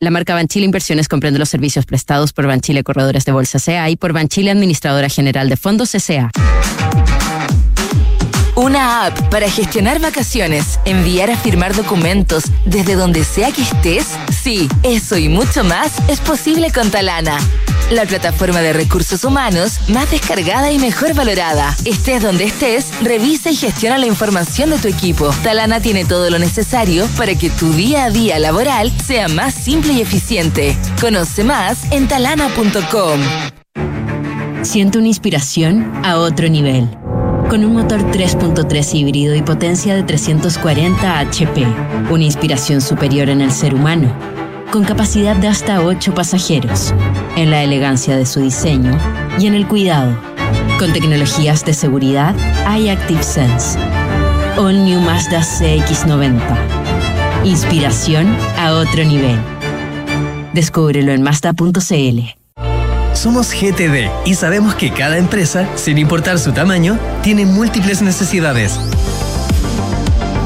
La marca Banchile Inversiones comprende los servicios prestados por Banchile Corredores de Bolsa CA y por Banchile Administradora General de Fondos CCA. Una app para gestionar vacaciones, enviar a firmar documentos desde donde sea que estés. Sí, eso y mucho más es posible con Talana. La plataforma de recursos humanos más descargada y mejor valorada. Estés donde estés, revisa y gestiona la información de tu equipo. Talana tiene todo lo necesario para que tu día a día laboral sea más simple y eficiente. Conoce más en talana.com. Siento una inspiración a otro nivel. Con un motor 3.3 híbrido y potencia de 340 HP. Una inspiración superior en el ser humano. Con capacidad de hasta 8 pasajeros. En la elegancia de su diseño y en el cuidado. Con tecnologías de seguridad iActive Sense. All New Mazda CX90. Inspiración a otro nivel. Descúbrelo en Mazda.cl. Somos GTD y sabemos que cada empresa, sin importar su tamaño, tiene múltiples necesidades.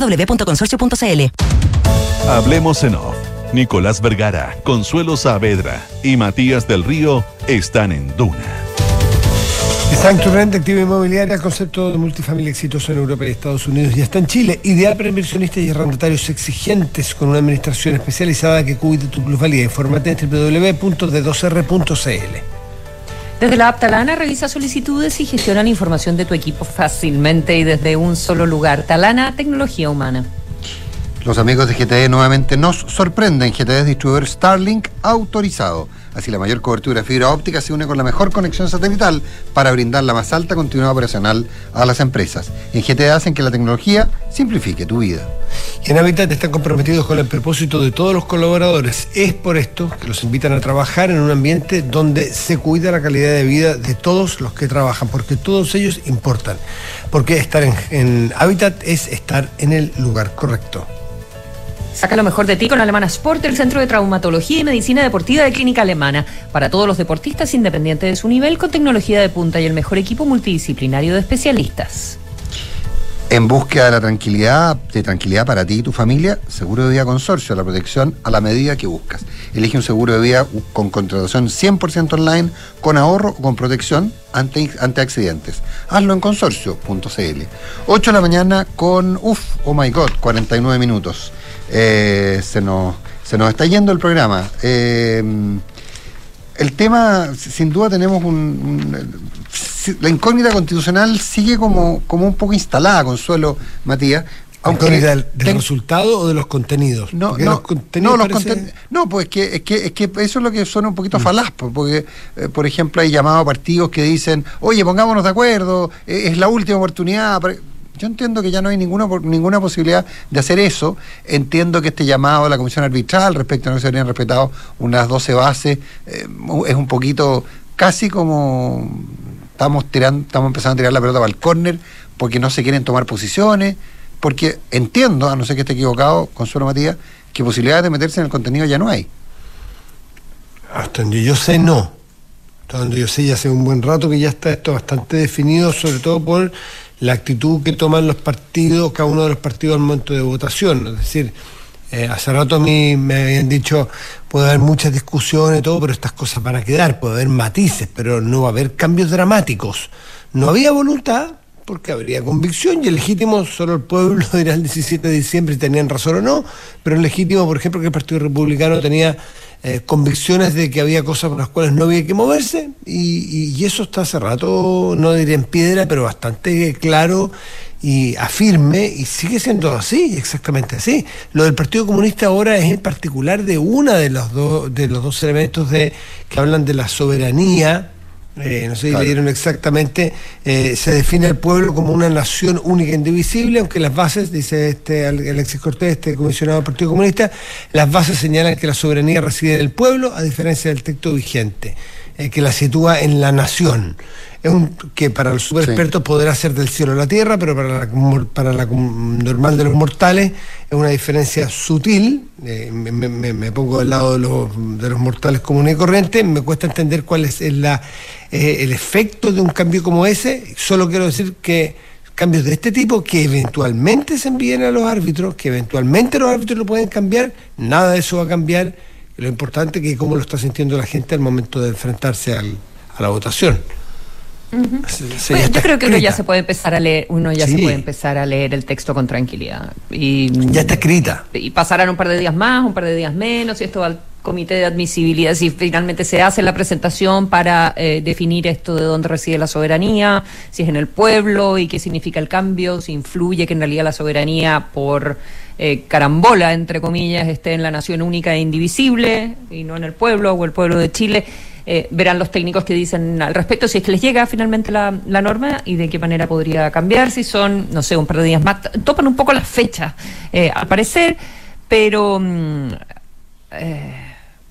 www.consorcio.cl. Hablemos en off. Nicolás Vergara, Consuelo Saavedra y Matías del Río están en Duna. To Rent, activa inmobiliaria, concepto de multifamilia exitoso en Europa y Estados Unidos y está en Chile. Ideal para inversionistas y arrendatarios exigentes con una administración especializada que cuide tu plusvalía. Infórmate en www.d2r.cl. Desde la app Talana revisa solicitudes y gestiona la información de tu equipo fácilmente y desde un solo lugar. Talana, tecnología humana. Los amigos de GTE nuevamente nos sorprenden. GTE es distribuidor Starlink autorizado. Así la mayor cobertura de fibra óptica se une con la mejor conexión satelital para brindar la más alta continuidad operacional a las empresas. En GTE hacen que la tecnología simplifique tu vida. Y en Habitat están comprometidos con el propósito de todos los colaboradores. Es por esto que los invitan a trabajar en un ambiente donde se cuida la calidad de vida de todos los que trabajan, porque todos ellos importan. Porque estar en, en Habitat es estar en el lugar correcto. Saca lo mejor de ti con Alemana Sport, el centro de traumatología y medicina deportiva de Clínica Alemana. Para todos los deportistas, independientes de su nivel, con tecnología de punta y el mejor equipo multidisciplinario de especialistas. En búsqueda de la tranquilidad, de tranquilidad para ti y tu familia, Seguro de Vida Consorcio, la protección a la medida que buscas. Elige un seguro de vida con contratación 100% online, con ahorro o con protección ante, ante accidentes. Hazlo en consorcio.cl. 8 de la mañana con, uff, oh my god, 49 minutos. Eh, se, nos, se nos está yendo el programa. Eh, el tema, sin duda tenemos un, un la incógnita constitucional sigue como, como un poco instalada, Consuelo Matías. Aunque del, del ten... resultado o de los contenidos? No, no, los contenidos no, los parece... conten... no, pues que, es que, es que eso es lo que suena un poquito mm. falaz, porque, eh, por ejemplo, hay llamados a partidos que dicen, oye, pongámonos de acuerdo, es la última oportunidad. Para... Yo entiendo que ya no hay ninguna, ninguna posibilidad de hacer eso. Entiendo que este llamado a la Comisión Arbitral respecto a no se habrían respetado unas 12 bases eh, es un poquito casi como estamos tirando, estamos empezando a tirar la pelota para el córner porque no se quieren tomar posiciones, porque entiendo, a no ser que esté equivocado, Consuelo Matías, que posibilidades de meterse en el contenido ya no hay. Hasta donde yo sé, no. Hasta donde yo sé, ya hace un buen rato que ya está esto bastante definido, sobre todo por la actitud que toman los partidos, cada uno de los partidos al momento de votación. Es decir, eh, hace rato a mí me habían dicho, puede haber muchas discusiones y todo, pero estas cosas van a quedar, puede haber matices, pero no va a haber cambios dramáticos. No había voluntad, porque habría convicción y es legítimo, solo el pueblo dirá el 17 de diciembre si tenían razón o no, pero es legítimo, por ejemplo, que el Partido Republicano tenía eh, convicciones de que había cosas por las cuales no había que moverse y, eso está hace rato, no diré en piedra, pero bastante claro y afirme y sigue siendo así, exactamente así. Lo del Partido Comunista ahora es en particular de una de los dos de los dos elementos de que hablan de la soberanía eh, no sé si leyeron exactamente, eh, se define al pueblo como una nación única e indivisible, aunque las bases, dice este Alexis Cortés, este comisionado del Partido Comunista, las bases señalan que la soberanía reside en el pueblo, a diferencia del texto vigente, eh, que la sitúa en la nación es un, que para los super expertos podrá ser del cielo a la tierra, pero para la, para la normal de los mortales es una diferencia sutil. Eh, me, pongo al lado de los, de los, mortales comunes y corrientes, me cuesta entender cuál es la, eh, el efecto de un cambio como ese. Solo quiero decir que cambios de este tipo que eventualmente se envíen a los árbitros, que eventualmente los árbitros lo pueden cambiar, nada de eso va a cambiar. Lo importante es que cómo lo está sintiendo la gente al momento de enfrentarse al, a la votación yo creo que uno ya se puede empezar a leer, uno ya se puede empezar a leer el texto con tranquilidad. Y, ya está escrita. Y pasarán un par de días más, un par de días menos, y esto va comité de admisibilidad, si finalmente se hace la presentación para eh, definir esto de dónde reside la soberanía, si es en el pueblo y qué significa el cambio, si influye que en realidad la soberanía por eh, carambola, entre comillas, esté en la nación única e indivisible y no en el pueblo o el pueblo de Chile. Eh, verán los técnicos que dicen al respecto si es que les llega finalmente la, norma y de qué manera podría cambiar, si son, no sé, un par de días más. Topan un poco las fechas, eh, al parecer, pero... Mm, eh,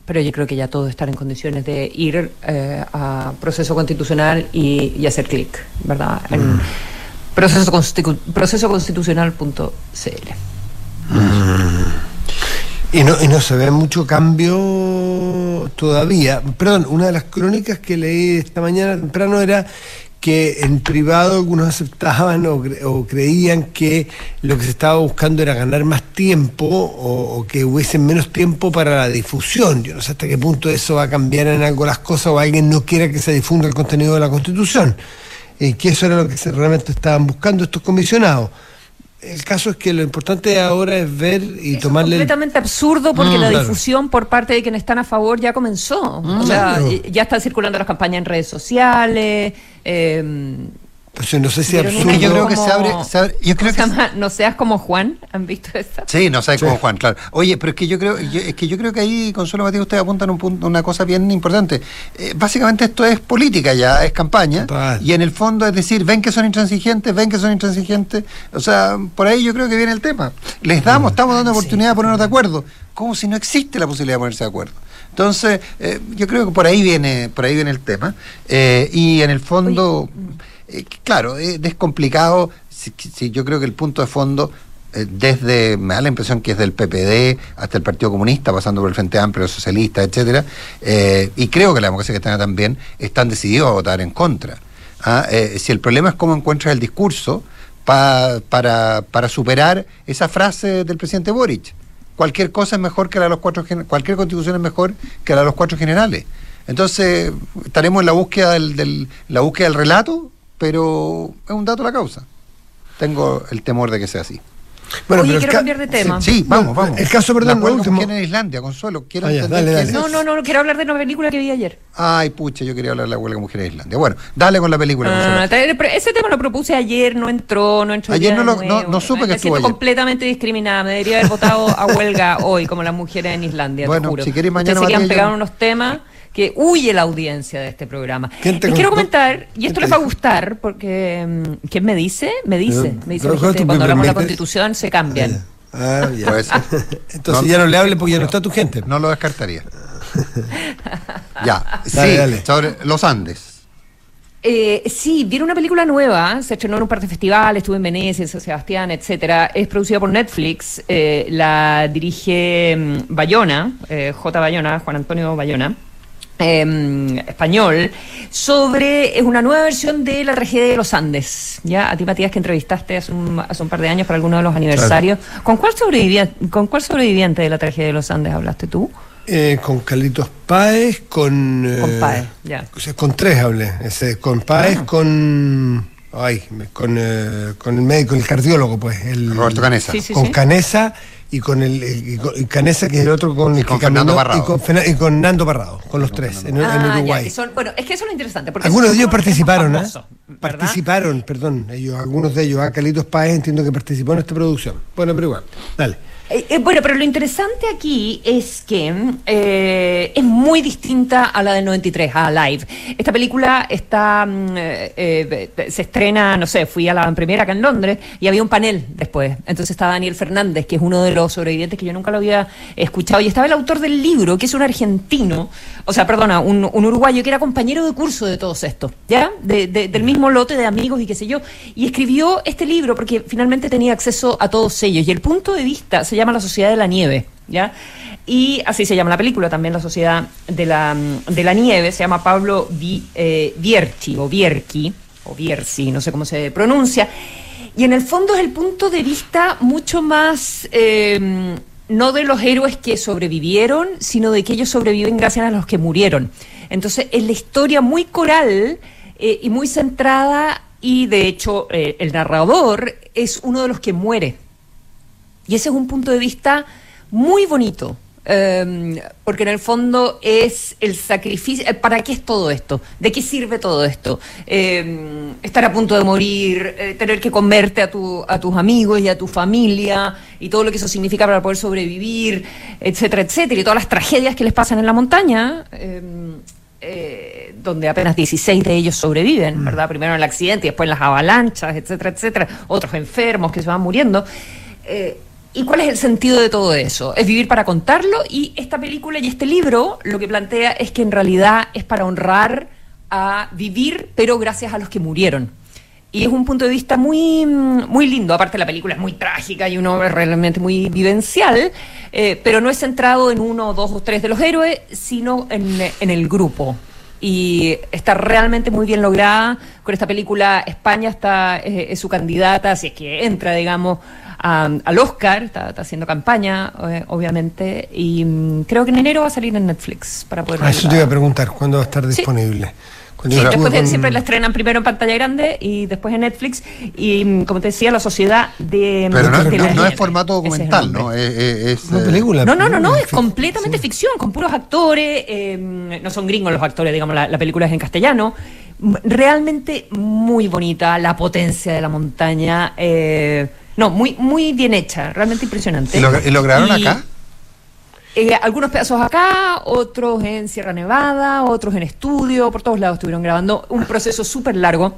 pero yo creo que ya todos están en condiciones de ir a proceso constitucional y, hacer clic, ¿verdad? En mm. proceso, procesoconstitucional.cl. Y no, y no se ve mucho cambio todavía. Perdón, una de las crónicas que leí esta mañana temprano era que en privado algunos aceptaban o, creían que lo que se estaba buscando era ganar más tiempo o, que hubiesen menos tiempo para la difusión. Yo no sé hasta qué punto eso va a cambiar en algo las cosas o alguien no quiera que se difunda el contenido de la Constitución. Y que eso era lo que realmente estaban buscando estos comisionados. El caso es que lo importante ahora es ver y tomarle. Es completamente absurdo porque mm, la difusión por parte de quienes están a favor ya comenzó. o sea, ya están circulando las campañas en redes sociales. Eh, pues no sé si absurdo. yo creo que se abre. yo creo que... no seas como Juan, ¿han visto eso? Sí, no seas como Juan, claro. Oye, pero es que yo creo, es que yo creo que ahí, Consuelo Matías, ustedes apuntan un punto, una cosa bien importante. Eh, básicamente esto es política ya, es campaña. Y en el fondo es decir, ven que son intransigentes, ven que son intransigentes. O sea, por ahí yo creo que viene el tema. Les damos, estamos dando oportunidad de ponernos de acuerdo, como si no existe la posibilidad de ponerse de acuerdo. Entonces, eh, yo creo que por ahí viene, por ahí viene el tema. Eh, y en el fondo. Eh, claro, es complicado. Si, yo creo que el punto de fondo, eh, desde, me da la impresión que es del PPD hasta el Partido Comunista, pasando por el Frente Amplio, los socialistas, etcétera, eh, y creo que la democracia cristiana también, están decididos a votar en contra. ¿ah? si el problema es cómo encuentras el discurso para, para superar esa frase del presidente Boric. Cualquier cosa es mejor que la de los cuatro cualquier constitución es mejor que la de los cuatro generales. Entonces, estaremos en la búsqueda del la búsqueda del relato pero es un dato la causa. Tengo el temor de que sea así. Bueno, Oye, quiero cambiar de tema. Sí, vamos, vamos. El caso, perdón, la último. en Islandia, Consuelo. Quiero ah, dale, dale. No, no, no, quiero hablar de una película que vi ayer. Ay, pucha, yo quería hablar de la huelga de mujeres en Islandia. Bueno, dale con la película. Ah, ese tema lo propuse ayer, no entró, no entró. Ayer no, lo, no, no, supe que estuvo ayer. completamente discriminada. Me debería haber votado a huelga hoy, como las mujeres en Islandia. Bueno, te juro. si quieres mañana. Ustedes se quedan unos temas que huye la audiencia de este programa. Les quiero comentar, y esto les va a gustar, porque mm, ¿quién me dice? Me dice, me dice que cuando hablamos de la constitución se cambian. Ah, ya. Entonces ya no le hable porque ya no está tu gente. No lo descartaría. ya, sí, sobre los Andes. Eh, sí, viene una película nueva, se estrenó en un par de festivales, estuve en Venecia, en San Sebastián, etcétera. Es producida por Netflix, eh, la dirige mm, Bayona, eh, J. Bayona, Juan Antonio Bayona. Em, español sobre es una nueva versión de la tragedia de los Andes. Ya a ti Matías que entrevistaste hace un, hace un par de años para alguno de los aniversarios. ¿Con cuál sobreviviente, con cuál sobreviviente de la tragedia de los Andes hablaste tú? Eh, con Carlitos Páez, con con Páez, ya. O sea, con tres hablé, ese, con Páez, ah. con Ay, con, eh, con el médico, el cardiólogo, pues. El, Roberto Canesa. Sí, sí, con sí. Canesa y con el, y con- y Canesa, que es el otro con el con que caminó. Y con, Fena- y con Nando Parrado, con los tres, en, Ah, Uruguay. son- bueno, es que eso es lo interesante. Porque Algunos de ellos participaron, ¿eh? famosos, ¿verdad? Participaron, perdón, ellos, algunos de ellos. Ah, Carlitos Páez entiendo que participó en esta producción. Bueno, pero igual, dale. Eh, eh, bueno, pero lo interesante aquí es que eh, es muy distinta a la del 93, a Live. Esta película está mm, se estrena, no sé, fui a la primera acá en Londres y había un panel después. Entonces estaba Daniel Fernández, que es uno de los sobrevivientes que yo nunca lo había escuchado, y estaba el autor del libro, que es un argentino, o sea, perdona, un, uruguayo que era compañero de curso de todos estos, ¿ya? De- del mismo lote de amigos y qué sé yo. Y escribió este libro porque finalmente tenía acceso a todos ellos. Y el punto de vista se llama La Sociedad de la Nieve, ¿ya? Y así se llama la película también, La Sociedad de la, de la Nieve. Se llama Pablo Vi- eh, o Vierchi, o Vierci, no sé cómo se pronuncia. Y en el fondo es el punto de vista mucho más, eh, no de los héroes que sobrevivieron, sino de que ellos sobreviven gracias a los que murieron. Entonces es la historia muy coral eh, y muy centrada y de hecho eh, el narrador es uno de los que muere. Y ese es un punto de vista muy bonito, eh, porque en el fondo es el sacrificio. eh, ¿Para qué es todo esto? ¿De qué sirve todo esto? Eh, estar a punto de morir, eh, tener que comerte a, tu, a tus amigos y a tu familia, y todo lo que eso significa para poder sobrevivir, etcétera, etcétera, y todas las tragedias que les pasan en la montaña. eh, eh, donde apenas 16 de ellos sobreviven, ¿verdad? Primero en el accidente y después en las avalanchas, etcétera, etcétera. Otros enfermos que se van muriendo. Eh, ¿Y cuál es el sentido de todo eso? Es vivir para contarlo y esta película y este libro lo que plantea es que en realidad es para honrar a vivir, pero gracias a los que murieron. Y es un punto de vista muy, muy lindo. Aparte, la película es muy trágica y uno es realmente muy vivencial, eh, pero no es centrado en uno, dos o tres de los héroes, sino en, en el grupo. Y está realmente muy bien lograda. Con esta película, España está eh, es su candidata, si es que entra, digamos, a- al Oscar. Está, está haciendo campaña, eh, obviamente. Y mm, creo que en enero va a salir en Netflix para poder Ah, eso te iba a preguntar, ¿cuándo va a estar disponible? Sí, después de- siempre la estrenan primero en pantalla grande y después en Netflix. Y mm, como te decía, la sociedad de. Pero no, de no- no es formato es documental. ¿no? Es, es- Una eh, película. No, no, no, no, es Sí. completamente ficción, con puros actores, eh, no son gringos los actores, digamos, la, la película es en castellano. Realmente muy bonita, la potencia de la montaña, eh, no, muy, muy bien hecha, realmente impresionante. ¿Y lo, y lo grabaron Y, acá? eh, algunos pedazos acá, otros en Sierra Nevada, otros en estudio, por todos lados estuvieron grabando un proceso súper largo.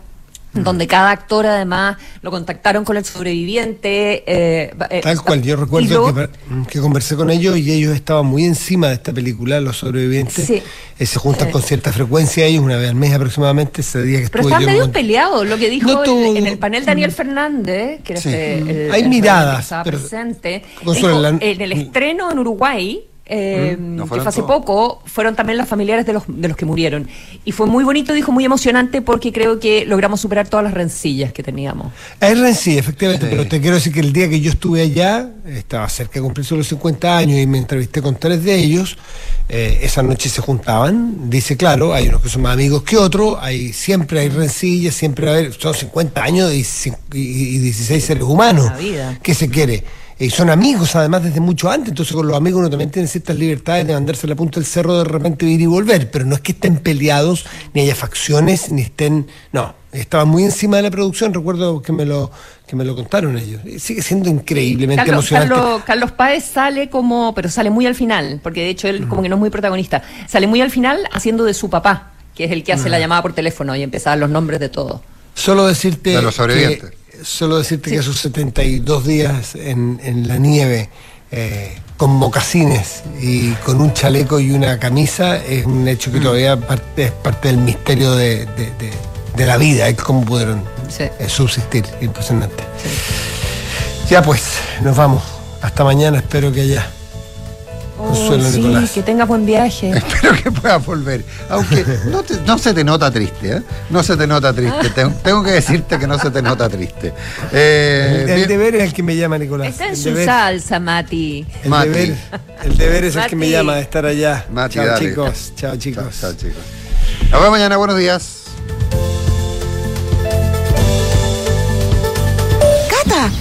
Donde cada actor además lo contactaron con el sobreviviente. eh, eh, Tal cual, yo recuerdo luego- que, que conversé con ellos y ellos estaban muy encima de esta película, los sobrevivientes. Sí. Eh, se juntan con cierta frecuencia ellos, una vez al mes aproximadamente, ese día que Pero yo medio con- peleados, lo que dijo No el- todo- en el panel Daniel Fernández, que era este, el, Hay el miradas, que estaba pero- presente. Dijo, la- en el estreno en Uruguay, eh, Mm, no que fue hace todos. poco, fueron también los familiares de los, de los que murieron. Y fue muy bonito, dijo, muy emocionante, porque creo que logramos superar todas las rencillas que teníamos. Es sí, efectivamente, Sí. pero te quiero decir que el día que yo estuve allá, estaba cerca de cumplirse los 50 años y me entrevisté con tres de ellos, eh, esa noche se juntaban, dice, claro, hay unos que son más amigos que otros, hay, siempre hay rencillas, siempre hay, son 50 años y, cin- y- y 16 seres humanos, La vida. que se quiere. Y son amigos además desde mucho antes, entonces con los amigos uno también tiene ciertas libertades de mandarse a la punta del cerro de repente ir y volver, pero no es que estén peleados, ni haya facciones, ni estén... No, estaban muy encima de la producción, recuerdo que me lo, que me lo contaron ellos. Sigue siendo increíblemente Carlos, emocionante. Carlos, Carlos Páez sale como, pero sale muy al final, porque de hecho él como que no es muy protagonista, sale muy al final haciendo de su papá, que es el que hace la llamada por teléfono y empiezan los nombres de todo. Solo decirte De los sobrevivientes. que, solo decirte que esos 72 días en, en la nieve eh, con mocasines y con un chaleco y una camisa es un hecho que Mm. todavía parte, es parte del misterio de, de- de- de la vida y cómo pudieron Sí. eh, subsistir. Impresionante. Ya pues, nos vamos. Hasta mañana, espero que haya. Oh, sí, Nicolás. que tengas buen viaje. Espero que puedas volver. Aunque no, te- no se te nota triste, ¿eh? No se te nota triste. Tengo, tengo que decirte que no se te nota triste. Eh, El, deber es el que me llama, Nicolás. Está en El su deber- salsa, Mati. El Mati. deber, el deber es el que me llama de estar allá. Mati, chao chicos, chao chicos. Chao, chao, chicos. Nos vemos mañana. Buenos días. Papá,